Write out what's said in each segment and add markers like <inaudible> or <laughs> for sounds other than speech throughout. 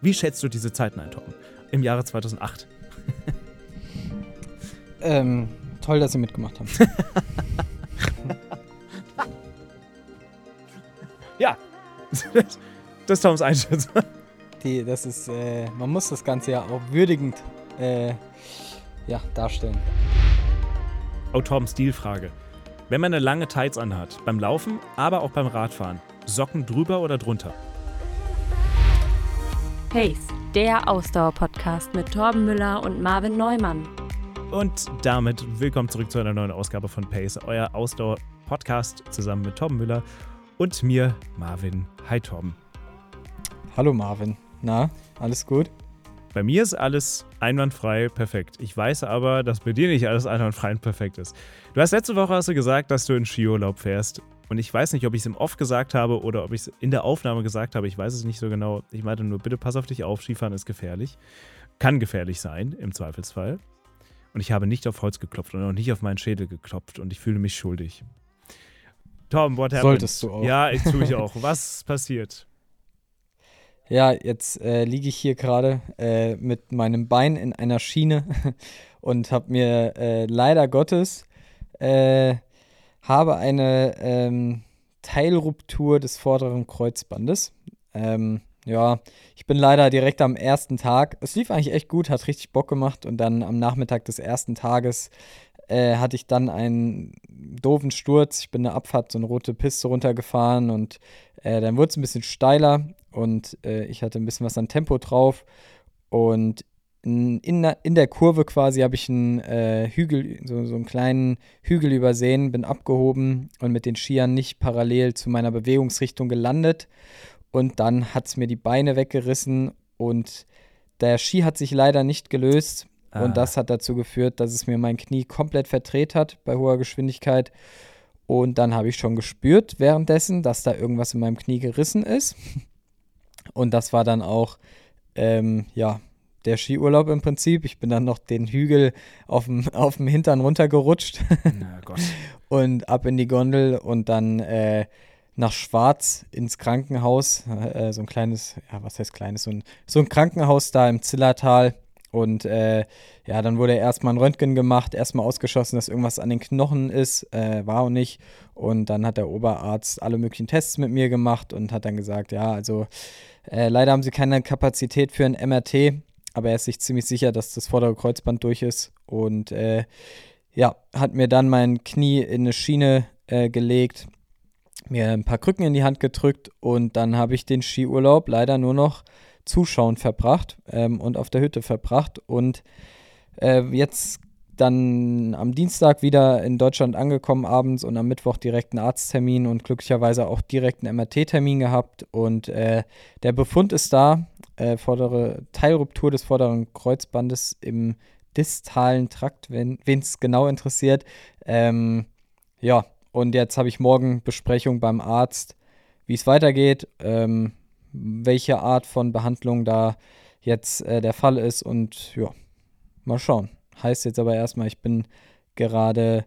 Wie schätzt du diese Zeiten ein, Tom? Im Jahre 2008. ähm, toll, dass Sie mitgemacht haben. <laughs> ja, <laughs> das ist Toms Einschätzung. Die, das ist, äh, man muss das Ganze ja auch würdigend äh, ja, darstellen. Oh, Tom, Stilfrage. Wenn man eine lange Tights anhat, beim Laufen, aber auch beim Radfahren, Socken drüber oder drunter? Pace, der Ausdauer-Podcast mit Torben Müller und Marvin Neumann. Und damit willkommen zurück zu einer neuen Ausgabe von Pace, euer Ausdauer-Podcast zusammen mit Torben Müller und mir, Marvin. Hi, Torben. Hallo, Marvin. Na, alles gut? Bei mir ist alles einwandfrei perfekt. Ich weiß aber, dass bei dir nicht alles einwandfrei und perfekt ist. Du hast letzte Woche hast du gesagt, dass du in Skiurlaub fährst. Und ich weiß nicht, ob ich es im Off gesagt habe oder ob ich es in der Aufnahme gesagt habe. Ich weiß es nicht so genau. Ich meinte nur, bitte pass auf dich auf, Skifahren ist gefährlich. Kann gefährlich sein, im Zweifelsfall. Und ich habe nicht auf Holz geklopft und auch nicht auf meinen Schädel geklopft und ich fühle mich schuldig. Tom, what happened? Solltest du auch. Ja, ich tue ich auch. Was passiert? Ja, jetzt äh, liege ich hier gerade äh, mit meinem Bein in einer Schiene <laughs> und habe mir äh, leider Gottes äh, habe eine ähm, Teilruptur des vorderen Kreuzbandes. Ähm, ja, ich bin leider direkt am ersten Tag. Es lief eigentlich echt gut, hat richtig Bock gemacht und dann am Nachmittag des ersten Tages äh, hatte ich dann einen doofen Sturz. Ich bin eine Abfahrt, so eine rote Piste runtergefahren und äh, dann wurde es ein bisschen steiler und äh, ich hatte ein bisschen was an Tempo drauf und in, in der Kurve quasi habe ich einen äh, Hügel, so, so einen kleinen Hügel übersehen, bin abgehoben und mit den Skiern nicht parallel zu meiner Bewegungsrichtung gelandet. Und dann hat es mir die Beine weggerissen und der Ski hat sich leider nicht gelöst. Ah. Und das hat dazu geführt, dass es mir mein Knie komplett verdreht hat bei hoher Geschwindigkeit. Und dann habe ich schon gespürt währenddessen, dass da irgendwas in meinem Knie gerissen ist. Und das war dann auch, ähm, ja, der Skiurlaub im Prinzip. Ich bin dann noch den Hügel auf dem, <laughs> auf dem Hintern runtergerutscht <laughs> und ab in die Gondel und dann äh, nach Schwarz ins Krankenhaus. Äh, so ein kleines, ja, was heißt kleines? So ein, so ein Krankenhaus da im Zillertal. Und äh, ja, dann wurde erstmal ein Röntgen gemacht, erstmal ausgeschossen, dass irgendwas an den Knochen ist, äh, war auch nicht. Und dann hat der Oberarzt alle möglichen Tests mit mir gemacht und hat dann gesagt, ja, also äh, leider haben sie keine Kapazität für ein MRT aber er ist sich ziemlich sicher, dass das vordere Kreuzband durch ist. Und äh, ja, hat mir dann mein Knie in eine Schiene äh, gelegt, mir ein paar Krücken in die Hand gedrückt und dann habe ich den Skiurlaub leider nur noch zuschauen verbracht ähm, und auf der Hütte verbracht. Und äh, jetzt dann am Dienstag wieder in Deutschland angekommen abends und am Mittwoch direkt einen Arzttermin und glücklicherweise auch direkt einen MRT-Termin gehabt. Und äh, der Befund ist da, äh, vordere Teilruptur des vorderen Kreuzbandes im distalen Trakt, wenn es genau interessiert. Ähm, ja, und jetzt habe ich morgen Besprechung beim Arzt, wie es weitergeht, ähm, welche Art von Behandlung da jetzt äh, der Fall ist und ja, mal schauen. Heißt jetzt aber erstmal, ich bin gerade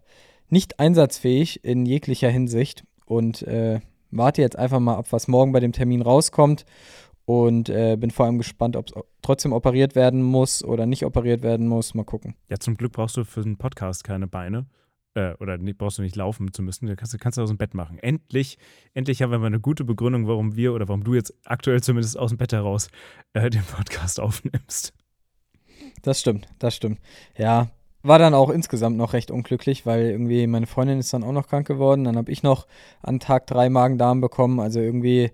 nicht einsatzfähig in jeglicher Hinsicht und äh, warte jetzt einfach mal ab, was morgen bei dem Termin rauskommt und äh, bin vor allem gespannt, ob es trotzdem operiert werden muss oder nicht operiert werden muss. Mal gucken. Ja, zum Glück brauchst du für einen Podcast keine Beine. Äh, oder brauchst du nicht laufen zu müssen. Du kannst, kannst du aus dem Bett machen. Endlich, endlich haben wir mal eine gute Begründung, warum wir oder warum du jetzt aktuell zumindest aus dem Bett heraus äh, den Podcast aufnimmst. Das stimmt, das stimmt. Ja, war dann auch insgesamt noch recht unglücklich, weil irgendwie meine Freundin ist dann auch noch krank geworden. Dann habe ich noch an Tag drei Magen-Darm bekommen. Also irgendwie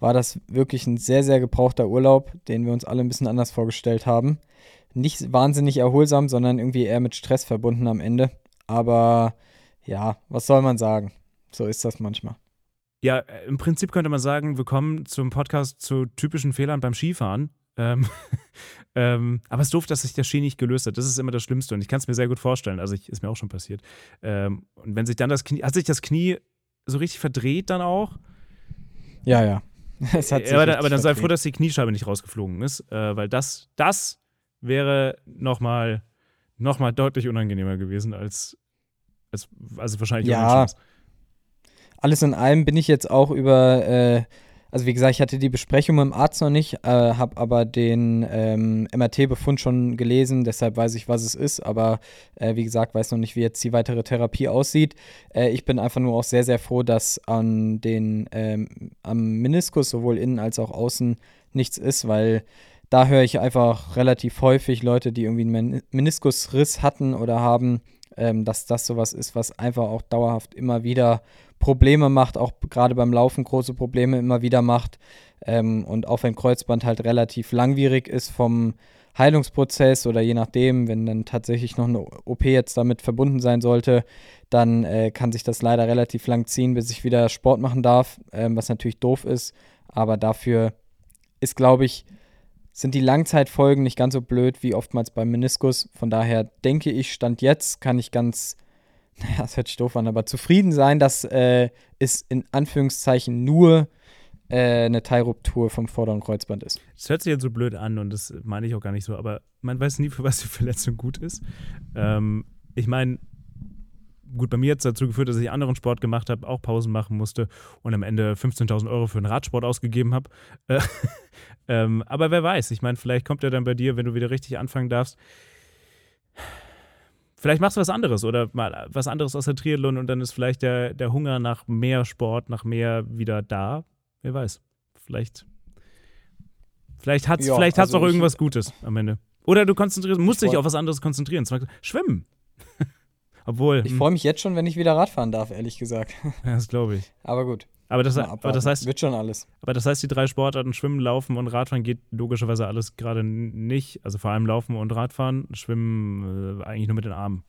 war das wirklich ein sehr, sehr gebrauchter Urlaub, den wir uns alle ein bisschen anders vorgestellt haben. Nicht wahnsinnig erholsam, sondern irgendwie eher mit Stress verbunden am Ende. Aber ja, was soll man sagen? So ist das manchmal. Ja, äh, im Prinzip könnte man sagen, wir kommen zum Podcast zu typischen Fehlern beim Skifahren. Ähm, <laughs> ähm, aber es ist doof, dass sich der Ski nicht gelöst hat. Das ist immer das Schlimmste und ich kann es mir sehr gut vorstellen. Also ich, ist mir auch schon passiert. Ähm, und wenn sich dann das Knie, hat sich das Knie so richtig verdreht dann auch? Ja, ja. <laughs> Es hat sich aber, dann, aber dann sei froh, dass die Kniescheibe nicht rausgeflogen ist, äh, weil das, das wäre nochmal noch mal deutlich unangenehmer gewesen als, als also wahrscheinlich ja. Alles in allem bin ich jetzt auch über äh, also wie gesagt, ich hatte die Besprechung mit dem Arzt noch nicht, äh, habe aber den ähm, MRT-Befund schon gelesen, deshalb weiß ich, was es ist, aber äh, wie gesagt, weiß noch nicht, wie jetzt die weitere Therapie aussieht. Äh, ich bin einfach nur auch sehr, sehr froh, dass an den, ähm, am Meniskus sowohl innen als auch außen nichts ist, weil da höre ich einfach relativ häufig Leute, die irgendwie einen Meniskusriss hatten oder haben, ähm, dass das sowas ist, was einfach auch dauerhaft immer wieder Probleme macht, auch gerade beim Laufen große Probleme immer wieder macht. Ähm, und auch wenn Kreuzband halt relativ langwierig ist vom Heilungsprozess oder je nachdem, wenn dann tatsächlich noch eine OP jetzt damit verbunden sein sollte, dann äh, kann sich das leider relativ lang ziehen, bis ich wieder Sport machen darf, ähm, was natürlich doof ist. Aber dafür ist, glaube ich, sind die Langzeitfolgen nicht ganz so blöd wie oftmals beim Meniskus. Von daher denke ich, Stand jetzt kann ich ganz naja, das hört sich doof an, aber zufrieden sein, dass äh, es in Anführungszeichen nur äh, eine Teilruptur vom vorderen Kreuzband ist. Das hört sich jetzt so blöd an und das meine ich auch gar nicht so, aber man weiß nie, für was die Verletzung gut ist. Ähm, ich meine, gut, bei mir hat es dazu geführt, dass ich anderen Sport gemacht habe, auch Pausen machen musste und am Ende 15.000 Euro für einen Radsport ausgegeben habe. <laughs> Äh, ähm, aber wer weiß, ich meine, vielleicht kommt er dann bei dir, wenn du wieder richtig anfangen darfst vielleicht machst du was anderes oder mal was anderes aus der Triathlon und dann ist vielleicht der, der Hunger nach mehr Sport, nach mehr wieder da. Wer weiß. Vielleicht, vielleicht hat es ja, vielleicht also auch irgendwas Gutes am Ende. Oder du konzentrierst, musst dich auf was anderes konzentrieren. Zum Beispiel Schwimmen. <laughs> Obwohl. Ich freue mich jetzt schon, wenn ich wieder Radfahren darf, ehrlich gesagt. Ja, das glaube ich. Aber gut. Aber das, aber das, heißt. Wird schon alles. Aber das heißt, die drei Sportarten Schwimmen, Laufen und Radfahren geht logischerweise alles gerade nicht. Also vor allem Laufen und Radfahren. Schwimmen äh, eigentlich nur mit den Armen.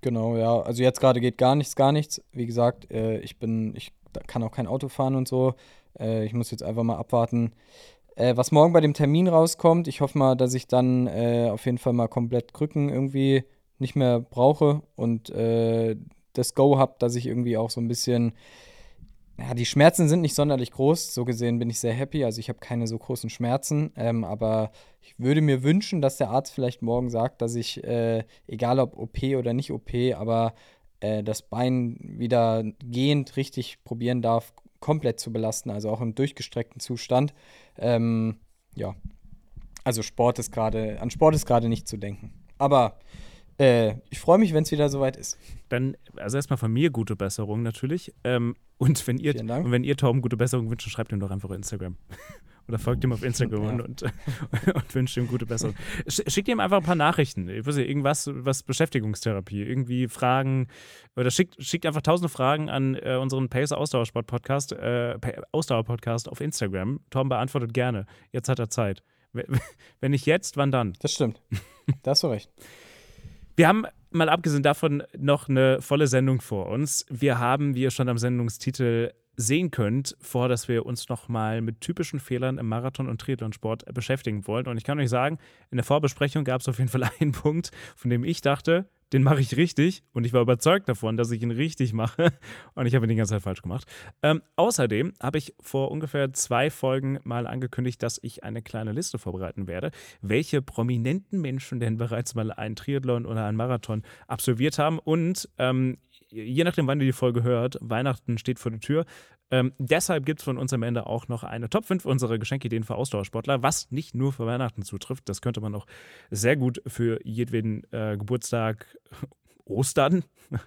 Genau, ja. Also jetzt gerade geht gar nichts, gar nichts. Wie gesagt, äh, ich bin, ich kann auch kein Auto fahren und so. Äh, ich muss jetzt einfach mal abwarten, äh, was morgen bei dem Termin rauskommt. Ich hoffe mal, dass ich dann äh, auf jeden Fall mal komplett Krücken irgendwie nicht mehr brauche und äh, das Go habe, dass ich irgendwie auch so ein bisschen ja, die Schmerzen sind nicht sonderlich groß. So gesehen bin ich sehr happy. Also ich habe keine so großen Schmerzen. Ähm, aber ich würde mir wünschen, dass der Arzt vielleicht morgen sagt, dass ich, äh, egal ob OP oder nicht OP, aber äh, das Bein wieder gehend richtig probieren darf, komplett zu belasten. Also auch im durchgestreckten Zustand. Ähm, ja. Also Sport ist gerade, an Sport ist gerade nicht zu denken. Aber äh, ich freue mich, wenn es wieder soweit ist. Dann, also erstmal von mir gute Besserung natürlich. Ähm, und wenn ihr, und wenn ihr Torben gute Besserung wünscht, schreibt ihm doch einfach auf Instagram. <laughs> Oder folgt ihm auf Instagram ja. und, und, <laughs> und, wünscht ihm gute Besserung. Schickt ihm einfach ein paar Nachrichten. Ich weiß nicht, irgendwas, was Beschäftigungstherapie, irgendwie Fragen. Oder schickt, schickt einfach tausende Fragen an äh, unseren Pace Ausdauersport Podcast, äh, Ausdauer Podcast auf Instagram. Torben beantwortet gerne. Jetzt hat er Zeit. Wenn nicht jetzt, wann dann? Das stimmt. <laughs> Da hast du recht. Wir haben mal abgesehen davon noch eine volle Sendung vor uns. Wir haben, wie ihr schon am Sendungstitel sehen könnt, vor, dass wir uns nochmal mit typischen Fehlern im Marathon- und Triathlonsport beschäftigen wollen. Und ich kann euch sagen, in der Vorbesprechung gab es auf jeden Fall <laughs> einen Punkt, von dem ich dachte, den mache ich richtig und ich war überzeugt davon, dass ich ihn richtig mache <laughs> und ich habe ihn die ganze Zeit falsch gemacht. Ähm, außerdem habe ich vor ungefähr zwei Folgen mal angekündigt, dass ich eine kleine Liste vorbereiten werde, welche prominenten Menschen denn <laughs> bereits mal einen Triathlon oder einen Marathon absolviert haben und ähm, je nachdem, wann ihr die Folge hört, Weihnachten steht vor der Tür, ähm, deshalb gibt es von uns am Ende auch noch eine Top 5 unserer Geschenkideen für Ausdauersportler, was nicht nur für Weihnachten zutrifft. Das könnte man auch sehr gut für jedweden äh, Geburtstag, <laughs> Ostern <laughs>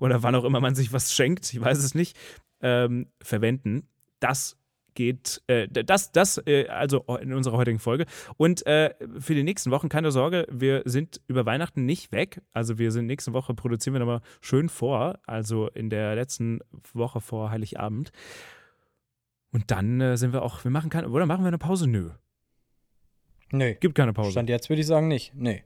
oder wann auch immer man sich was schenkt, ich weiß es nicht, ähm, verwenden. Das geht, äh, das, das, äh, also in unserer heutigen Folge. Und äh, für die nächsten Wochen, keine Sorge, wir sind über Weihnachten nicht weg. Also wir sind nächste Woche, produzieren wir nochmal schön vor, also in der letzten Woche vor Heiligabend. Und dann äh, sind wir auch, wir machen keine, oder machen wir eine Pause? Nö. Nö. Gibt keine Pause. Stand jetzt würde ich sagen nicht. Nee.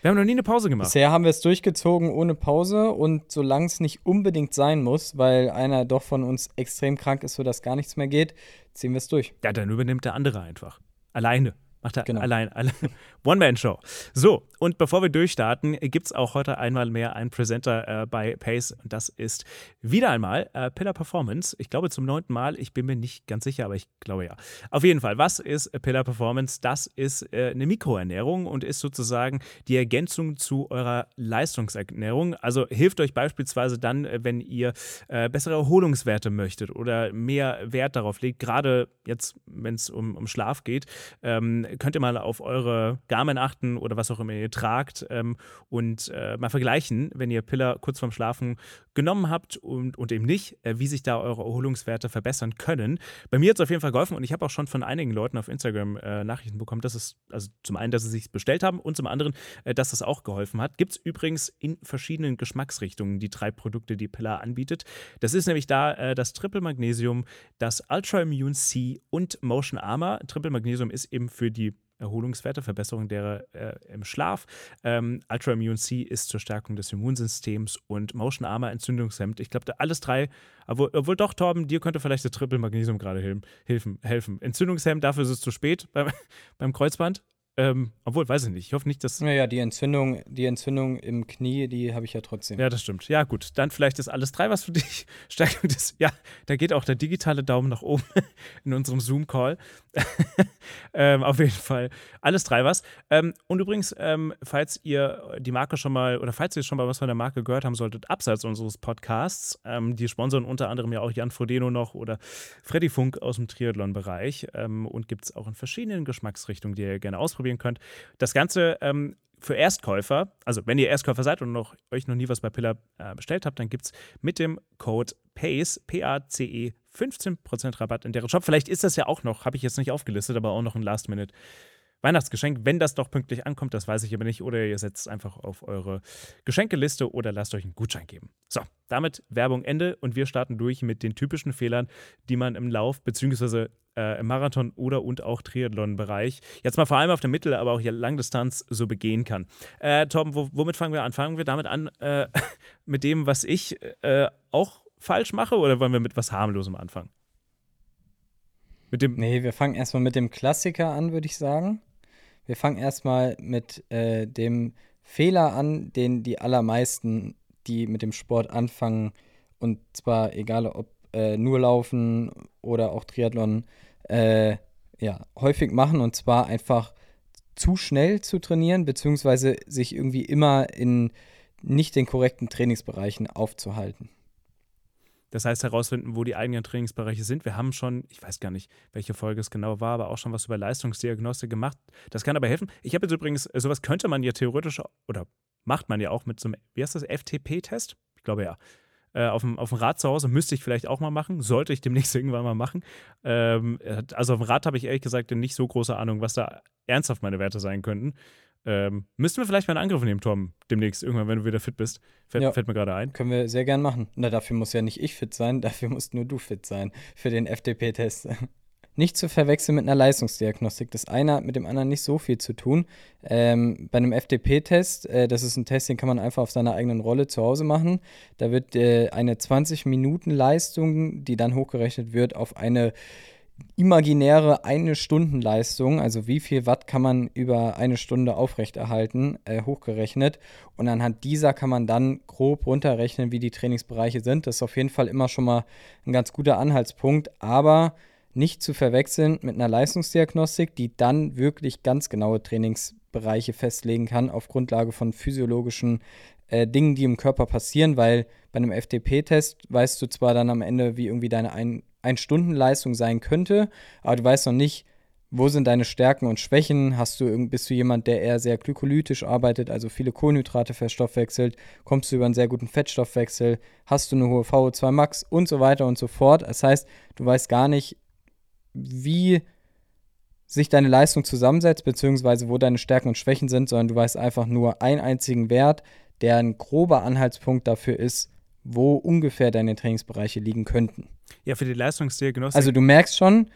Wir haben noch nie eine Pause gemacht. Bisher haben wir es durchgezogen ohne Pause und solange es nicht unbedingt sein muss, weil einer doch von uns extrem krank ist, sodass gar nichts mehr geht, ziehen wir es durch. Ja, dann übernimmt der andere einfach. Alleine. Macht er genau. allein, allein. <laughs> One-Man-Show. So, und bevor wir durchstarten, gibt es auch heute einmal mehr einen Presenter äh, bei Pace. Und das ist wieder einmal äh, Pillar Performance. Ich glaube zum neunten Mal. Ich bin mir nicht ganz sicher, aber ich glaube ja. Auf jeden Fall, was ist Pillar Performance? Das ist äh, eine Mikroernährung und ist sozusagen die Ergänzung zu eurer Leistungsernährung. Also hilft euch beispielsweise dann, äh, wenn ihr äh, bessere Erholungswerte möchtet oder mehr Wert darauf legt, gerade jetzt, wenn es um, um Schlaf geht. Ähm, könnt ihr mal auf eure Garmin achten oder was auch immer ihr tragt ähm, und äh, mal vergleichen, wenn ihr Pillar kurz vorm Schlafen genommen habt und, und eben nicht, äh, wie sich da eure Erholungswerte verbessern können. Bei mir hat es auf jeden Fall geholfen und ich habe auch schon von einigen Leuten auf Instagram äh, Nachrichten bekommen, dass es, also zum einen, dass sie sich bestellt haben und zum anderen, äh, dass es auch geholfen hat. Gibt es übrigens in verschiedenen Geschmacksrichtungen die drei Produkte, die Pillar anbietet. Das ist nämlich da äh, das Triple Magnesium, das Ultra Immune C und Motion Armor. Triple Magnesium ist eben für die Erholungswerte, Verbesserung der äh, im Schlaf. Ähm, Ultra Immune C ist zur Stärkung des Immunsystems und Motion Armor Entzündungshemd. Ich glaube, alles drei, obwohl, obwohl, doch, Torben, dir könnte vielleicht das Triple Magnesium gerade helfen, helfen. Entzündungshemd, dafür ist es zu spät beim, <laughs> beim Kreuzband. Ähm, obwohl, weiß ich nicht. Ich hoffe nicht, dass. Naja, die Entzündung, die Entzündung im Knie, die habe ich ja trotzdem. Ja, das stimmt. Ja, gut. Dann vielleicht ist alles drei was für dich. <laughs> Stärkung des. Ja, da geht auch der digitale Daumen nach oben <laughs> in unserem Zoom-Call. <laughs> ähm, auf jeden Fall. Alles drei was. Ähm, und übrigens, ähm, falls ihr die Marke schon mal oder falls ihr schon mal was von der Marke gehört haben solltet, abseits unseres Podcasts, ähm, die sponsern unter anderem ja auch Jan Frodeno noch oder Freddy Funk aus dem Triathlon-Bereich ähm, und gibt es auch in verschiedenen Geschmacksrichtungen, die ihr gerne ausprobieren ausprobieren könnt. Das Ganze ähm, für Erstkäufer, also wenn ihr Erstkäufer seid und noch, euch noch nie was bei Pillar äh, bestellt habt, dann gibt es mit dem Code PACE, P-A-C-E, 15% Rabatt in deren Shop. Vielleicht ist das ja auch noch, habe ich jetzt nicht aufgelistet, aber auch noch ein Last-Minute. Weihnachtsgeschenk, wenn das doch pünktlich ankommt, das weiß ich aber nicht. Oder ihr setzt einfach auf eure Geschenkeliste oder lasst euch einen Gutschein geben. So, damit Werbung Ende und wir starten durch mit den typischen Fehlern, die man im Lauf bzw. Äh, im Marathon oder und auch Triathlon-Bereich, jetzt mal vor allem auf der Mittel-, aber auch hier Langdistanz so begehen kann. Äh, Torben, wo, womit fangen wir an? Fangen wir damit an, äh, <laughs> mit dem, was ich äh, auch falsch mache oder wollen wir mit was harmlosem anfangen? Mit dem nee, wir fangen erstmal mit dem Klassiker an, würde ich sagen. Wir fangen erstmal mit äh, dem Fehler an, den die allermeisten, die mit dem Sport anfangen, und zwar egal ob äh, nur Laufen oder auch Triathlon, äh, ja, häufig machen, und zwar einfach zu schnell zu trainieren, beziehungsweise sich irgendwie immer in nicht den korrekten Trainingsbereichen aufzuhalten. Das heißt, herausfinden, wo die eigenen Trainingsbereiche sind. Wir haben schon, ich weiß gar nicht, welche Folge es genau war, aber auch schon was über Leistungsdiagnostik gemacht. Das kann aber helfen. Ich habe jetzt übrigens, äh, sowas könnte man ja theoretisch oder macht man ja auch mit so einem, wie heißt das, FTP-Test? Ich glaube ja. Äh, auf, dem, auf dem Rad zu Hause müsste ich vielleicht auch mal machen, sollte ich demnächst <laughs> irgendwann mal machen. Ähm, also auf dem Rad habe ich ehrlich gesagt nicht so große Ahnung, was da ernsthaft meine Werte sein könnten. Ähm, müssten wir vielleicht mal einen Angriff nehmen, Tom, demnächst, irgendwann, wenn du wieder fit bist. Fällt, ja, fällt mir gerade ein. Können wir sehr gern machen. Na, dafür muss ja nicht ich fit sein, <laughs> dafür musst nur du fit sein für den FDP-Test. Nicht zu verwechseln mit einer Leistungsdiagnostik. Das eine hat mit dem anderen nicht so viel zu tun. Ähm, bei einem FDP-Test, äh, das ist ein Test, den kann man einfach auf seiner eigenen Rolle zu Hause machen. Da wird äh, eine 20-Minuten-Leistung, die dann hochgerechnet wird, auf eine imaginäre eine Stundenleistung, also wie viel Watt kann man über eine Stunde aufrechterhalten, äh, hochgerechnet. Und anhand dieser kann man dann grob runterrechnen, wie die Trainingsbereiche sind. Das ist auf jeden Fall immer schon mal ein ganz guter Anhaltspunkt, aber nicht zu verwechseln mit einer Leistungsdiagnostik, die dann wirklich ganz genaue Trainingsbereiche festlegen kann auf Grundlage von physiologischen äh, Dingen, die im Körper passieren, weil bei einem FTP-Test weißt du zwar dann am Ende, wie irgendwie deine ein Ein-Stunden-Leistung sein könnte, aber du weißt noch nicht, wo sind deine Stärken und Schwächen? Hast du, bist du jemand, der eher sehr glykolytisch arbeitet, also viele Kohlenhydrate verstoffwechselt? Kommst du über einen sehr guten Fettstoffwechsel? Hast du eine hohe VO2 Max und so weiter und so fort? Das heißt, du weißt gar nicht, wie sich deine Leistung zusammensetzt, beziehungsweise wo deine Stärken und Schwächen sind, sondern du weißt einfach nur einen einzigen Wert, der ein grober Anhaltspunkt dafür ist, wo ungefähr deine Trainingsbereiche liegen könnten. Ja, für die Leistungsdiagnostik. Also du merkst schon,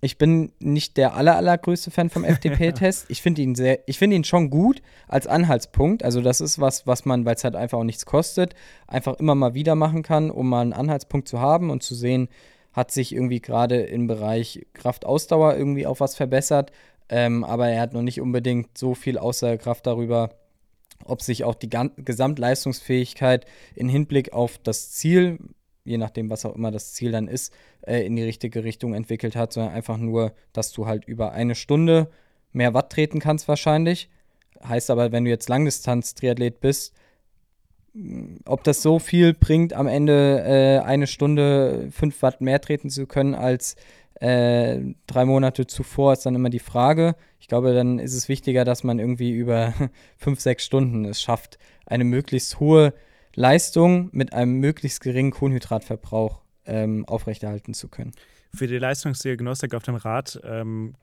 ich bin nicht der aller, allergrößte Fan vom FDP-Test. <laughs> ich finde ihn sehr, ich finde ihn schon gut als Anhaltspunkt. Also das ist was, was man, weil es halt einfach auch nichts kostet, einfach immer mal wieder machen kann, um mal einen Anhaltspunkt zu haben und zu sehen, hat sich irgendwie gerade im Bereich Kraftausdauer irgendwie auch was verbessert. Ähm, aber er hat noch nicht unbedingt so viel Aussagekraft darüber, ob sich auch die Gesamtleistungsfähigkeit in Hinblick auf das Ziel, je nachdem, was auch immer das Ziel dann ist, äh, in die richtige Richtung entwickelt hat, sondern einfach nur, dass du halt über eine Stunde mehr Watt treten kannst wahrscheinlich. Heißt aber, wenn du jetzt Langdistanz-Triathlet bist, ob das so viel bringt, am Ende äh, eine Stunde 5 Watt mehr treten zu können als äh, drei Monate zuvor, ist dann immer die Frage. Ich glaube, dann ist es wichtiger, dass man irgendwie über <laughs> 5, 6 Stunden es schafft, eine möglichst hohe Leistung mit einem möglichst geringen Kohlenhydratverbrauch ähm, aufrechterhalten zu können. Für die Leistungsdiagnostik auf dem Rad ähm,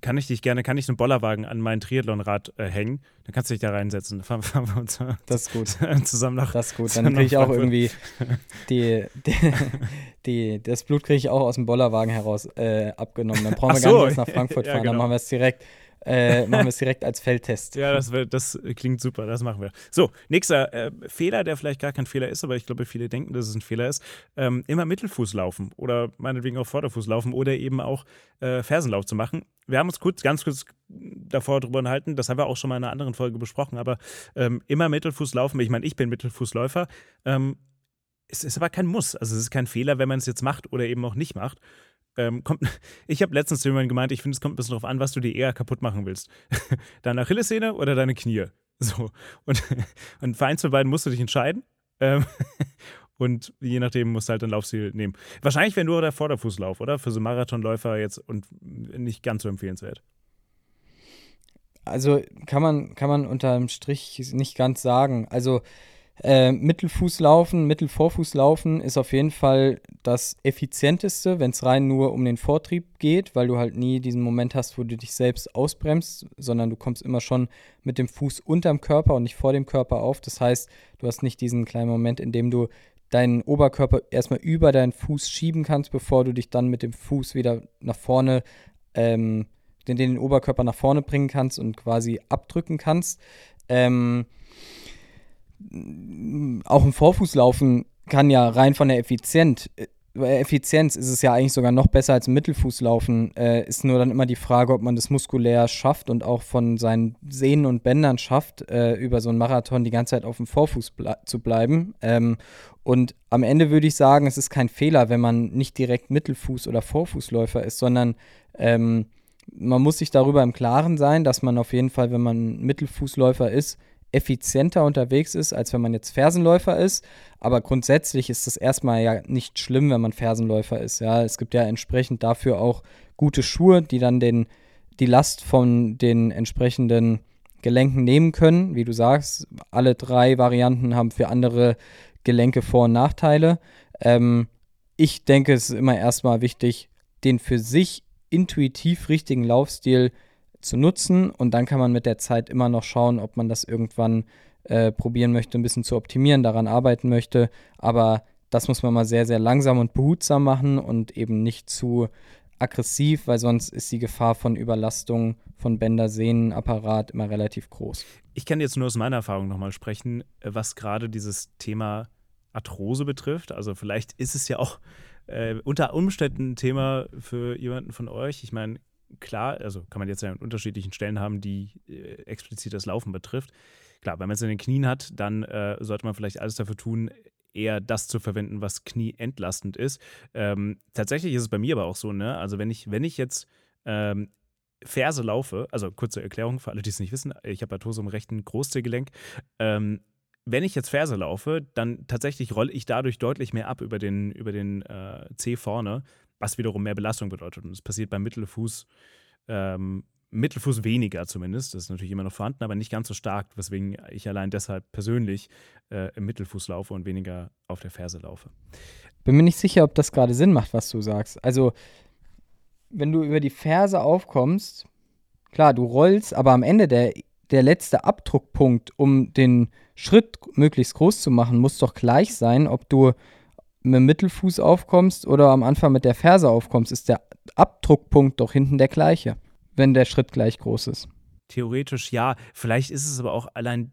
kann ich dich gerne, kann ich so einen Bollerwagen an mein Triathlonrad äh, hängen. Dann kannst du dich da reinsetzen. Dann fahren, fahren wir uns das ist gut. <laughs> zusammen nach. Das ist gut. Dann kriege ich auch irgendwie <laughs> die, die, die, das Blut kriege ich auch aus dem Bollerwagen heraus äh, abgenommen. Dann brauchen wir so. gar nicht nach Frankfurt <laughs> fahren. ja, genau. Dann machen wir es direkt äh, machen wir es direkt als Feldtest. Ja, das, das, klingt super, das machen wir. So, nächster äh, Fehler, der vielleicht gar kein Fehler ist, aber ich glaube, viele denken, dass es ein Fehler ist. Ähm, immer Mittelfuß laufen oder meinetwegen auch Vorderfuß laufen oder eben auch äh, Fersenlauf zu machen. Wir haben uns kurz, ganz kurz davor drüber unterhalten, das haben wir auch schon mal in einer anderen Folge besprochen, aber ähm, immer Mittelfuß laufen. Ich meine, ich bin Mittelfußläufer. Ähm, es ist aber kein Muss. Also es ist kein Fehler, wenn man es jetzt macht oder eben auch nicht macht ähm, kommt, <laughs> ich habe letztens zu jemandem gemeint, ich finde, es kommt ein bisschen darauf an, was du dir eher kaputt machen willst. <laughs> deine Achillessehne oder deine Knie? <laughs> So. Und, und für eins von beiden musst du dich entscheiden. Ähm, und je nachdem musst du halt ein Laufstil nehmen. Wahrscheinlich wäre nur der Vorderfußlauf, oder? Für so Marathonläufer jetzt und nicht ganz so empfehlenswert. Also kann man, kann man unterm Strich nicht ganz sagen. Also äh, Mittelfußlaufen, Mittelvorfußlaufen ist auf jeden Fall das effizienteste, wenn es rein nur um den Vortrieb geht, weil du halt nie diesen Moment hast, wo du dich selbst ausbremst, sondern du kommst immer schon mit dem Fuß unterm Körper und nicht vor dem Körper auf. Das heißt, du hast nicht diesen kleinen Moment, in dem du deinen Oberkörper erstmal über deinen Fuß schieben kannst, bevor du dich dann mit dem Fuß wieder nach vorne, ähm, den, den Oberkörper nach vorne bringen kannst und quasi abdrücken kannst. Ähm, auch ein Vorfußlaufen kann ja rein von der Effizienz, äh, Effizienz ist es ja eigentlich sogar noch besser als Mittelfußlaufen. Äh, ist nur dann immer die Frage, ob man das muskulär schafft und auch von seinen Sehnen und Bändern schafft, äh, über so einen Marathon die ganze Zeit auf dem Vorfuß ble zu bleiben. Ähm, und am Ende würde ich sagen, es ist kein Fehler, wenn man nicht direkt Mittelfuß- oder Vorfußläufer ist, sondern ähm, man muss sich darüber im Klaren sein, dass man auf jeden Fall, wenn man Mittelfußläufer ist, effizienter unterwegs ist, als wenn man jetzt Fersenläufer ist. Aber grundsätzlich ist es erstmal ja nicht schlimm, wenn man Fersenläufer ist. Ja, es gibt ja entsprechend dafür auch gute Schuhe, die dann den, die Last von den entsprechenden Gelenken nehmen können. Wie du sagst, alle drei Varianten haben für andere Gelenke Vor- und Nachteile. Ähm, ich denke, es ist immer erstmal wichtig, den für sich intuitiv richtigen Laufstil zu zu nutzen und dann kann man mit der Zeit immer noch schauen, ob man das irgendwann äh, probieren möchte, ein bisschen zu optimieren, daran arbeiten möchte. Aber das muss man mal sehr, sehr langsam und behutsam machen und eben nicht zu aggressiv, weil sonst ist die Gefahr von Überlastung von Bänder, Sehnen, Apparat immer relativ groß. Ich kann jetzt nur aus meiner Erfahrung nochmal sprechen, was gerade dieses Thema Arthrose betrifft. Also vielleicht ist es ja auch äh, unter Umständen ein Thema für jemanden von euch. Ich meine, klar, also kann man jetzt ja an unterschiedlichen Stellen haben, die äh, explizit das Laufen betrifft. Klar, wenn man es in den Knien hat, dann äh, sollte man vielleicht alles dafür tun, eher das zu verwenden, was knieentlastend ist. Ähm, tatsächlich ist es bei mir aber auch so, ne? Also wenn ich, wenn ich jetzt ähm, Ferse laufe, also kurze Erklärung für alle, die es nicht wissen, ich habe Arthrose im rechten Großzehgelenk. Ähm, wenn ich jetzt Ferse laufe, dann tatsächlich rolle ich dadurch deutlich mehr ab über den, über den äh, C vorne, was wiederum mehr Belastung bedeutet. Und das passiert beim Mittelfuß, ähm, Mittelfuß weniger zumindest. Das ist natürlich immer noch vorhanden, aber nicht ganz so stark, weswegen ich allein deshalb persönlich äh, im Mittelfuß laufe und weniger auf der Ferse laufe. Bin mir nicht sicher, ob das gerade Sinn macht, was du sagst. Also, wenn du über die Ferse aufkommst, klar, du rollst, aber am Ende der, der letzte Abdruckpunkt, um den Schritt möglichst groß zu machen, muss doch gleich sein, ob du mit dem Mittelfuß aufkommst oder am Anfang mit der Ferse aufkommst, ist der Abdruckpunkt doch hinten der gleiche, wenn der Schritt gleich groß ist. Theoretisch ja. Vielleicht ist es aber auch allein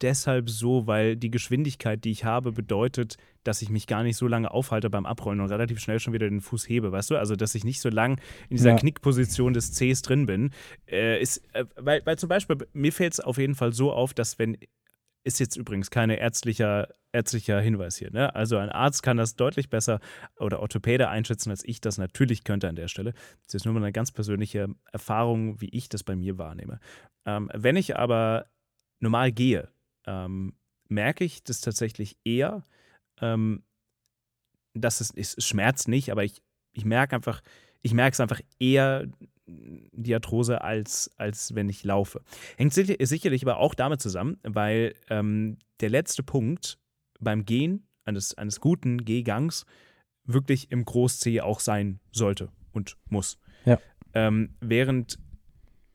deshalb so, weil die Geschwindigkeit, die ich habe, bedeutet, dass ich mich gar nicht so lange aufhalte beim Abrollen und relativ schnell schon wieder den Fuß hebe, weißt du? Also, dass ich nicht so lang in dieser ja. Knickposition des Cs drin bin. Äh, ist, äh, weil, weil zum Beispiel, mir fällt es auf jeden Fall so auf, dass wenn, ist jetzt übrigens kein ärztlicher, ärztlicher Hinweis hier, ne? Also ein Arzt kann das deutlich besser oder Orthopäde einschätzen, als ich das natürlich könnte an der Stelle. Das ist nur mal eine ganz persönliche Erfahrung, wie ich das bei mir wahrnehme. Ähm, wenn ich aber normal gehe, ähm, merke ich das tatsächlich eher, ähm, dass es, es schmerzt nicht, aber ich, ich merke einfach, ich merke es einfach eher die Arthrose, als, als wenn ich laufe. Hängt sicherlich aber auch damit zusammen, weil ähm, der letzte Punkt beim Gehen eines, eines guten Gehgangs wirklich im Groß-C auch sein sollte und muss. Ja. Ähm, während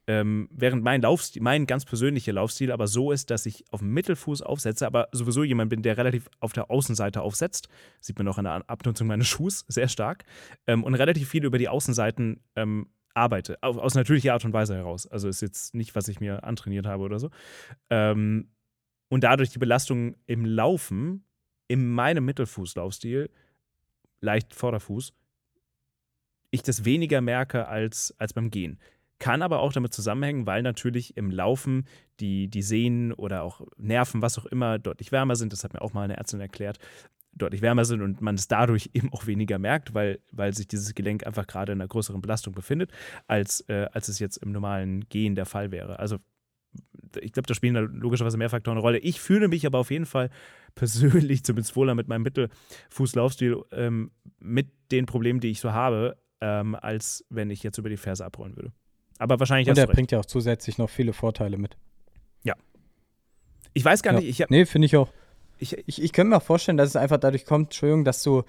ähm, während mein Laufstil, mein ganz persönlicher Laufstil aber so ist, dass ich auf dem Mittelfuß aufsetze, aber sowieso jemand bin, der relativ auf der Außenseite aufsetzt. Sieht man auch an der Abnutzung meines <laughs> Schuhs sehr stark. Ähm, und relativ viel über die Außenseiten ähm, arbeite. Aus natürlicher Art und Weise heraus. Also ist jetzt nicht, was ich mir antrainiert habe oder so. Ähm, und dadurch die Belastung im Laufen, in meinem Mittelfußlaufstil, leicht Vorderfuß, ich das weniger merke als, als beim Gehen. Kann aber auch damit zusammenhängen, weil natürlich im Laufen die, die Sehnen oder auch Nerven, was auch immer, deutlich wärmer sind. Das hat mir auch mal eine Ärztin erklärt deutlich wärmer sind und man es dadurch <laughs> eben auch weniger merkt, weil, weil sich dieses Gelenk einfach gerade in einer größeren Belastung befindet, als, äh, als es jetzt im normalen Gehen der Fall wäre. Also ich glaube, da spielen da logischerweise mehr Faktoren eine Rolle. Ich fühle mich aber auf jeden Fall <laughs> persönlich zumindest wohler mit meinem Mittelfußlaufstil ähm, mit den Problemen, die ich so habe, ähm, als wenn ich jetzt über die Ferse abrollen würde. Aber wahrscheinlich Und der bringt ja auch zusätzlich noch viele Vorteile mit. Ja. Ich weiß gar ja. nicht, ich habe. Nee, finde ich auch. Ich, ich, ich könnte mir vorstellen, dass es einfach dadurch kommt, Entschuldigung, dass du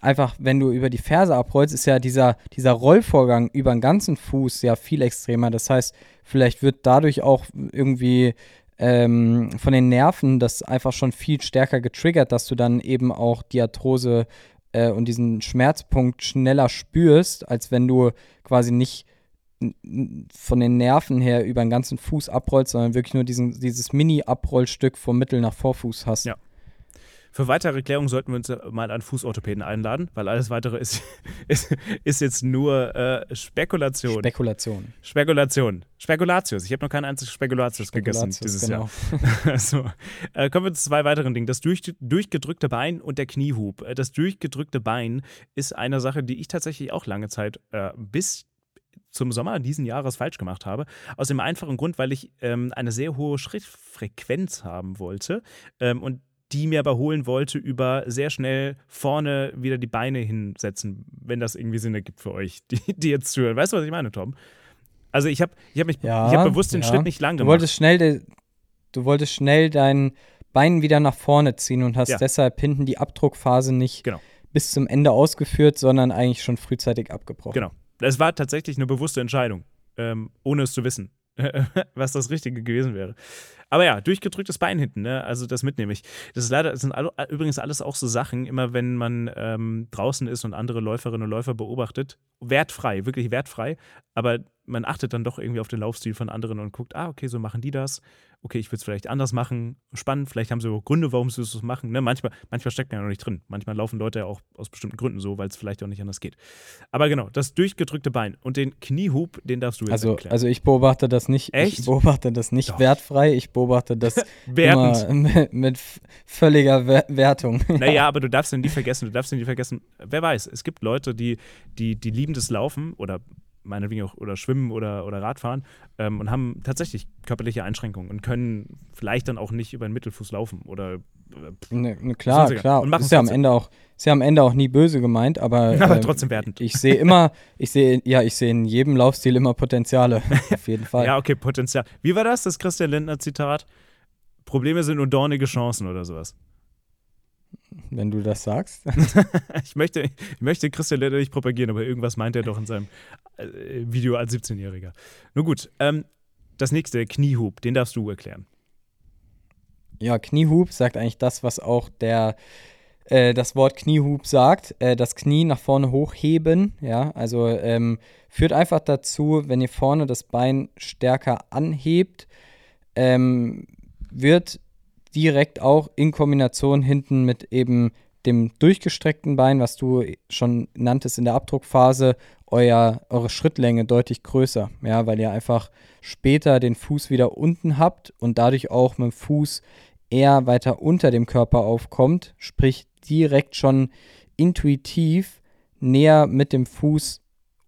einfach, wenn du über die Ferse abrollst, ist ja dieser, dieser Rollvorgang über den ganzen Fuß ja viel extremer. Das heißt, vielleicht wird dadurch auch irgendwie ähm, von den Nerven das einfach schon viel stärker getriggert, dass du dann eben auch die Arthrose äh, und diesen Schmerzpunkt schneller spürst, als wenn du quasi nicht von den Nerven her über den ganzen Fuß abrollst, sondern wirklich nur diesen, dieses Mini-Abrollstück vom Mittel nach Vorfuß hast. Ja. Für weitere Klärung sollten wir uns mal einen Fußorthopäden einladen, weil alles weitere ist, <laughs> ist, ist jetzt nur äh, Spekulation. Spekulation. Spekulation. Spekulatius. Ich habe noch keinen einzigen Spekulatius, gegessen dieses genau. Jahr. <laughs> so. Äh, kommen wir zu zwei weiteren Dingen. Das durch, durchgedrückte Bein und der Kniehub. Äh, das durchgedrückte Bein ist eine Sache, die ich tatsächlich auch lange Zeit äh, bis zum Sommer diesen Jahres falsch gemacht habe. Aus dem einfachen Grund, weil ich ähm, eine sehr hohe Schrittfrequenz haben wollte ähm, und die mir aber holen wollte über sehr schnell vorne wieder die Beine hinsetzen, wenn das irgendwie Sinn ergibt für euch, die, die jetzt zuhören. Weißt du, was ich meine, Tom? Also ich habe ich hab mich, ja, ich habe bewusst den ja. Schritt nicht lang gemacht. Du wolltest schnell, de, du wolltest schnell dein Bein wieder nach vorne ziehen und hast ja. deshalb hinten die Abdruckphase nicht genau. bis zum Ende ausgeführt, sondern eigentlich schon frühzeitig abgebrochen. Genau. Es war tatsächlich eine bewusste Entscheidung, ähm, ohne es zu wissen, <laughs> was das Richtige gewesen wäre. Aber ja, durchgedrücktes Bein hinten, ne? also das mitnehme ich. Das ist leider, das sind alle, übrigens alles auch so Sachen, immer wenn man ähm, draußen ist und andere Läuferinnen und Läufer beobachtet, wertfrei, wirklich wertfrei, aber man achtet dann doch irgendwie auf den Laufstil von anderen und guckt, ah, okay, so machen die das. Okay, ich würde es vielleicht anders machen. Spannend, vielleicht haben sie auch Gründe, warum sie es machen. Ne? Manchmal, manchmal steckt man ja noch nicht drin. Manchmal laufen Leute ja auch aus bestimmten Gründen so, weil es vielleicht auch nicht anders geht. Aber genau, das durchgedrückte Bein und den Kniehub, den darfst du jetzt also, erklären. Also ich beobachte das nicht. Echt? Ich beobachte das nicht Doch. wertfrei. Ich beobachte das <laughs> immer mit, mit völliger Wertung. <laughs> Naja, aber du darfst ja nie vergessen, du darfst ja nie vergessen, wer weiß, es gibt Leute, die, die, die lieben das Laufen oder meinetwegen auch oder schwimmen oder, oder Radfahren ähm, und haben tatsächlich körperliche Einschränkungen und können vielleicht dann auch nicht über den Mittelfuß laufen oder äh, ne, ne, klar, klar. Und ist ja am Ende auch ist ja am Ende auch nie böse gemeint, aber, <laughs> aber äh, trotzdem wertend. Ich sehe immer, ich sehe ja, ich sehe in jedem Laufstil immer Potenziale <laughs> auf jeden Fall. ja, okay, Potenzial. Wie war das, das Christian Lindner Zitat? Probleme sind nur dornige Chancen oder sowas wenn du das sagst. <laughs> ich, möchte, ich möchte Christian Leder nicht propagieren, aber irgendwas meint er doch in seinem äh, Video als 17-Jähriger. Nun gut, ähm, das nächste, Kniehub, den darfst du erklären. Ja, Kniehub sagt eigentlich das, was auch der äh, das Wort Kniehub sagt, äh, das Knie nach vorne hochheben, ja, also ähm, führt einfach dazu, wenn ihr vorne das Bein stärker anhebt, ähm, wird direkt auch in Kombination hinten mit eben dem durchgestreckten Bein, was du schon nanntest in der Abdruckphase, euer, eure Schrittlänge deutlich größer. Ja, weil ihr einfach später den Fuß wieder unten habt und dadurch auch mit dem Fuß eher weiter unter dem Körper aufkommt, sprich direkt schon intuitiv näher mit dem Fuß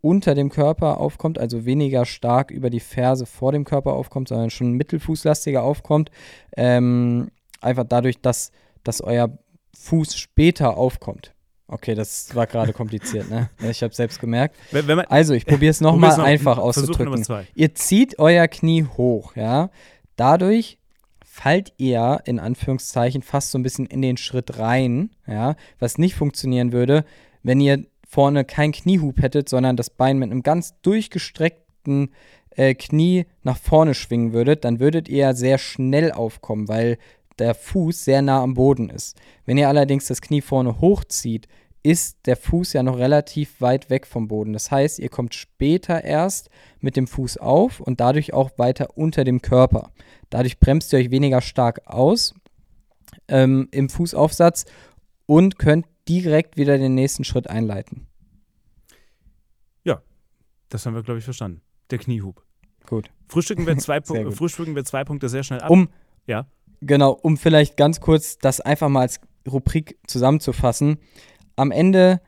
unter dem Körper aufkommt, also weniger stark über die Ferse vor dem Körper aufkommt, sondern schon mittelfußlastiger aufkommt. Ähm, einfach dadurch, dass, dass euer Fuß später aufkommt. Okay, das war gerade <laughs> kompliziert, ne? Ich habe selbst gemerkt. Wenn, wenn man, also, ich probiere es <laughs> nochmal noch, einfach auszudrücken. Ihr zieht euer Knie hoch, ja? Dadurch fallt ihr in Anführungszeichen fast so ein bisschen in den Schritt rein, ja? Was nicht funktionieren würde, wenn ihr vorne kein Kniehub hättet, sondern das Bein mit einem ganz durchgestreckten äh, Knie nach vorne schwingen würdet, dann würdet ihr sehr schnell aufkommen, weil der Fuß sehr nah am Boden ist. Wenn ihr allerdings das Knie vorne hochzieht, ist der Fuß ja noch relativ weit weg vom Boden. Das heißt, ihr kommt später erst mit dem Fuß auf und dadurch auch weiter unter dem Körper. Dadurch bremst ihr euch weniger stark aus ähm, im Fußaufsatz und könnt direkt wieder den nächsten Schritt einleiten. Ja, das haben wir, glaube ich, verstanden. Der Kniehub. Gut. Frühstücken wir <laughs> zwei, frühstücken wir zwei Punkte sehr schnell ab. Um, ja. Genau, um vielleicht ganz kurz das einfach mal als Rubrik zusammenzufassen. Am Ende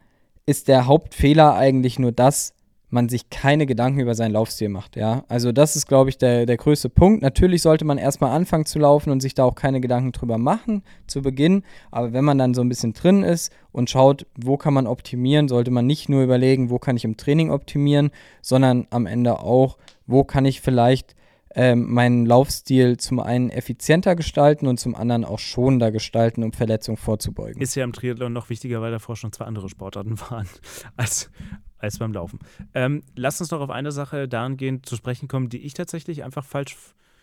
ist der Hauptfehler eigentlich nur das, man sich keine Gedanken über seinen Laufstil macht, ja. Also das ist, glaube ich, der, der größte Punkt. Natürlich sollte man erstmal anfangen zu laufen und sich da auch keine Gedanken drüber machen zu Beginn. Aber wenn man dann so ein bisschen drin ist und schaut, wo kann man optimieren, sollte man nicht nur überlegen, wo kann ich im Training optimieren, sondern am Ende auch, wo kann ich vielleicht ähm, meinen Laufstil zum einen effizienter gestalten und zum anderen auch schonender gestalten, um Verletzungen vorzubeugen. Ist ja im Triathlon noch wichtiger, weil davor schon zwei andere Sportarten <laughs> waren als, als beim Laufen. Ähm, lass uns noch auf eine Sache dahingehend zu sprechen kommen, die ich tatsächlich einfach falsch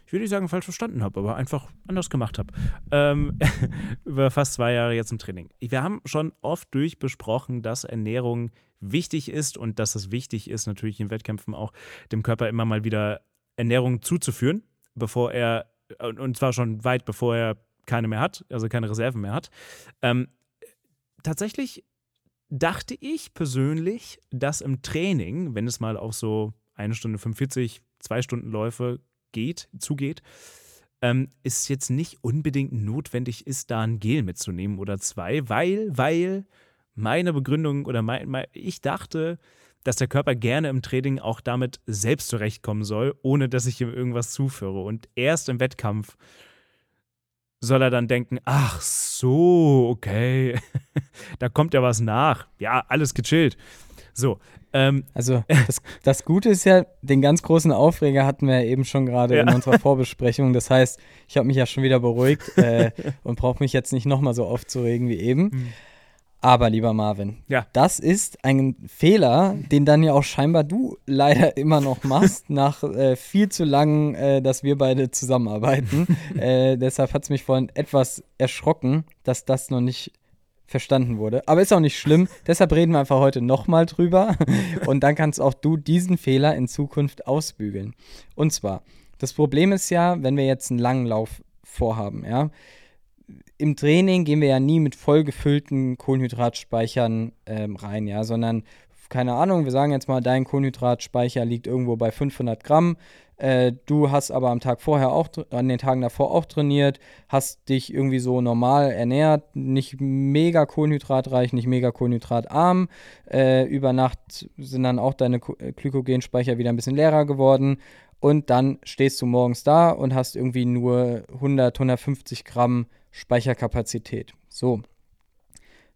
ich will nicht sagen falsch verstanden habe, aber einfach anders gemacht habe. Ähm, <laughs> über fast zwei Jahre jetzt im Training. Wir haben schon oft durchbesprochen, dass Ernährung wichtig ist und dass es wichtig ist, natürlich in Wettkämpfen auch dem Körper immer mal wieder Ernährung zuzuführen, bevor er, und zwar schon weit bevor er keine mehr hat, also keine Reserven mehr hat. Ähm, tatsächlich dachte ich persönlich, dass im Training, wenn es mal auf so eine Stunde 45, zwei Stunden Läufe geht, zugeht, ähm, es jetzt nicht unbedingt notwendig ist, da ein Gel mitzunehmen oder zwei, weil, weil meine Begründung oder mein, mein, ich dachte, dass der Körper gerne im Training auch damit selbst zurechtkommen soll, ohne dass ich ihm irgendwas zuführe. Und erst im Wettkampf soll er dann denken, ach so, okay, <laughs> da kommt ja was nach. Ja, alles gechillt. So. Ähm, also das, das, Gute ist ja, den ganz großen Aufreger hatten wir ja eben schon gerade ja. in unserer Vorbesprechung. Das heißt, ich habe mich ja schon wieder beruhigt äh, <laughs> und brauche mich jetzt nicht nochmal so aufzuregen wie eben. Mhm. Aber lieber Marvin, ja. das ist ein Fehler, den dann ja auch scheinbar du leider <laughs> immer noch machst, nach äh, viel zu lang, äh, dass wir beide zusammenarbeiten. <laughs> äh, deshalb hat es mich vorhin etwas erschrocken, dass das noch nicht verstanden wurde. Aber ist auch nicht schlimm. deshalb reden wir einfach heute nochmal drüber. <laughs> Und dann kannst auch du diesen Fehler in Zukunft ausbügeln. Und zwar, das Problem ist ja, wenn wir jetzt einen langen Lauf vorhaben, ja im Training gehen wir ja nie mit vollgefüllten Kohlenhydratspeichern ähm, rein, ja, sondern keine Ahnung, wir sagen jetzt mal, dein Kohlenhydratspeicher liegt irgendwo bei 500 Gramm. Äh, du hast aber am Tag vorher auch, an den Tagen davor auch trainiert, hast dich irgendwie so normal ernährt, nicht mega kohlenhydratreich, nicht mega kohlenhydratarm. Äh, über Nacht sind dann auch deine Glykogenspeicher wieder ein bisschen leerer geworden. Und dann stehst du morgens da und hast irgendwie nur 100, 150 Gramm Speicherkapazität. So.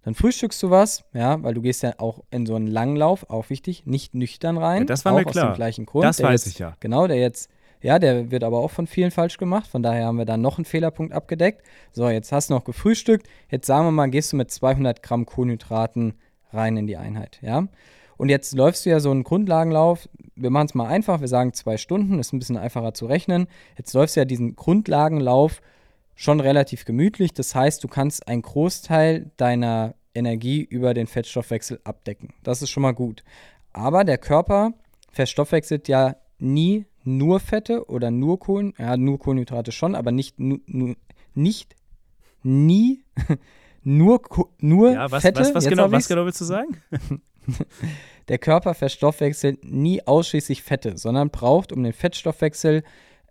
Dann frühstückst du was, ja, weil du gehst ja auch in so einen Langlauf, auch wichtig, nicht nüchtern rein. Ja, das war mir klar. Aus dem gleichen Grund. Das weiß jetzt, ich ja. Genau, der jetzt, ja, der wird aber auch von vielen falsch gemacht. Von daher haben wir da noch einen Fehlerpunkt abgedeckt. So, jetzt hast du noch gefrühstückt. Jetzt sagen wir mal, gehst du mit 200 Gramm Kohlenhydraten rein in die Einheit, ja. Und jetzt läufst du ja so einen Grundlagenlauf. Wir machen es mal einfach. Wir sagen zwei Stunden, ist ein bisschen einfacher zu rechnen. Jetzt läufst du ja diesen Grundlagenlauf schon relativ gemütlich. Das heißt, du kannst einen Großteil deiner Energie über den Fettstoffwechsel abdecken. Das ist schon mal gut. Aber der Körper verstoffwechselt ja nie nur Fette oder nur Kohlen, ja, nur Kohlenhydrate schon, aber nicht, nu, nu, nicht nie <laughs> nur, nur ja, was, Fette. Was, was, genau, was genau willst du sagen? <laughs> <laughs> Der Körper verstoffwechselt nie ausschließlich Fette, sondern braucht, um den Fettstoffwechsel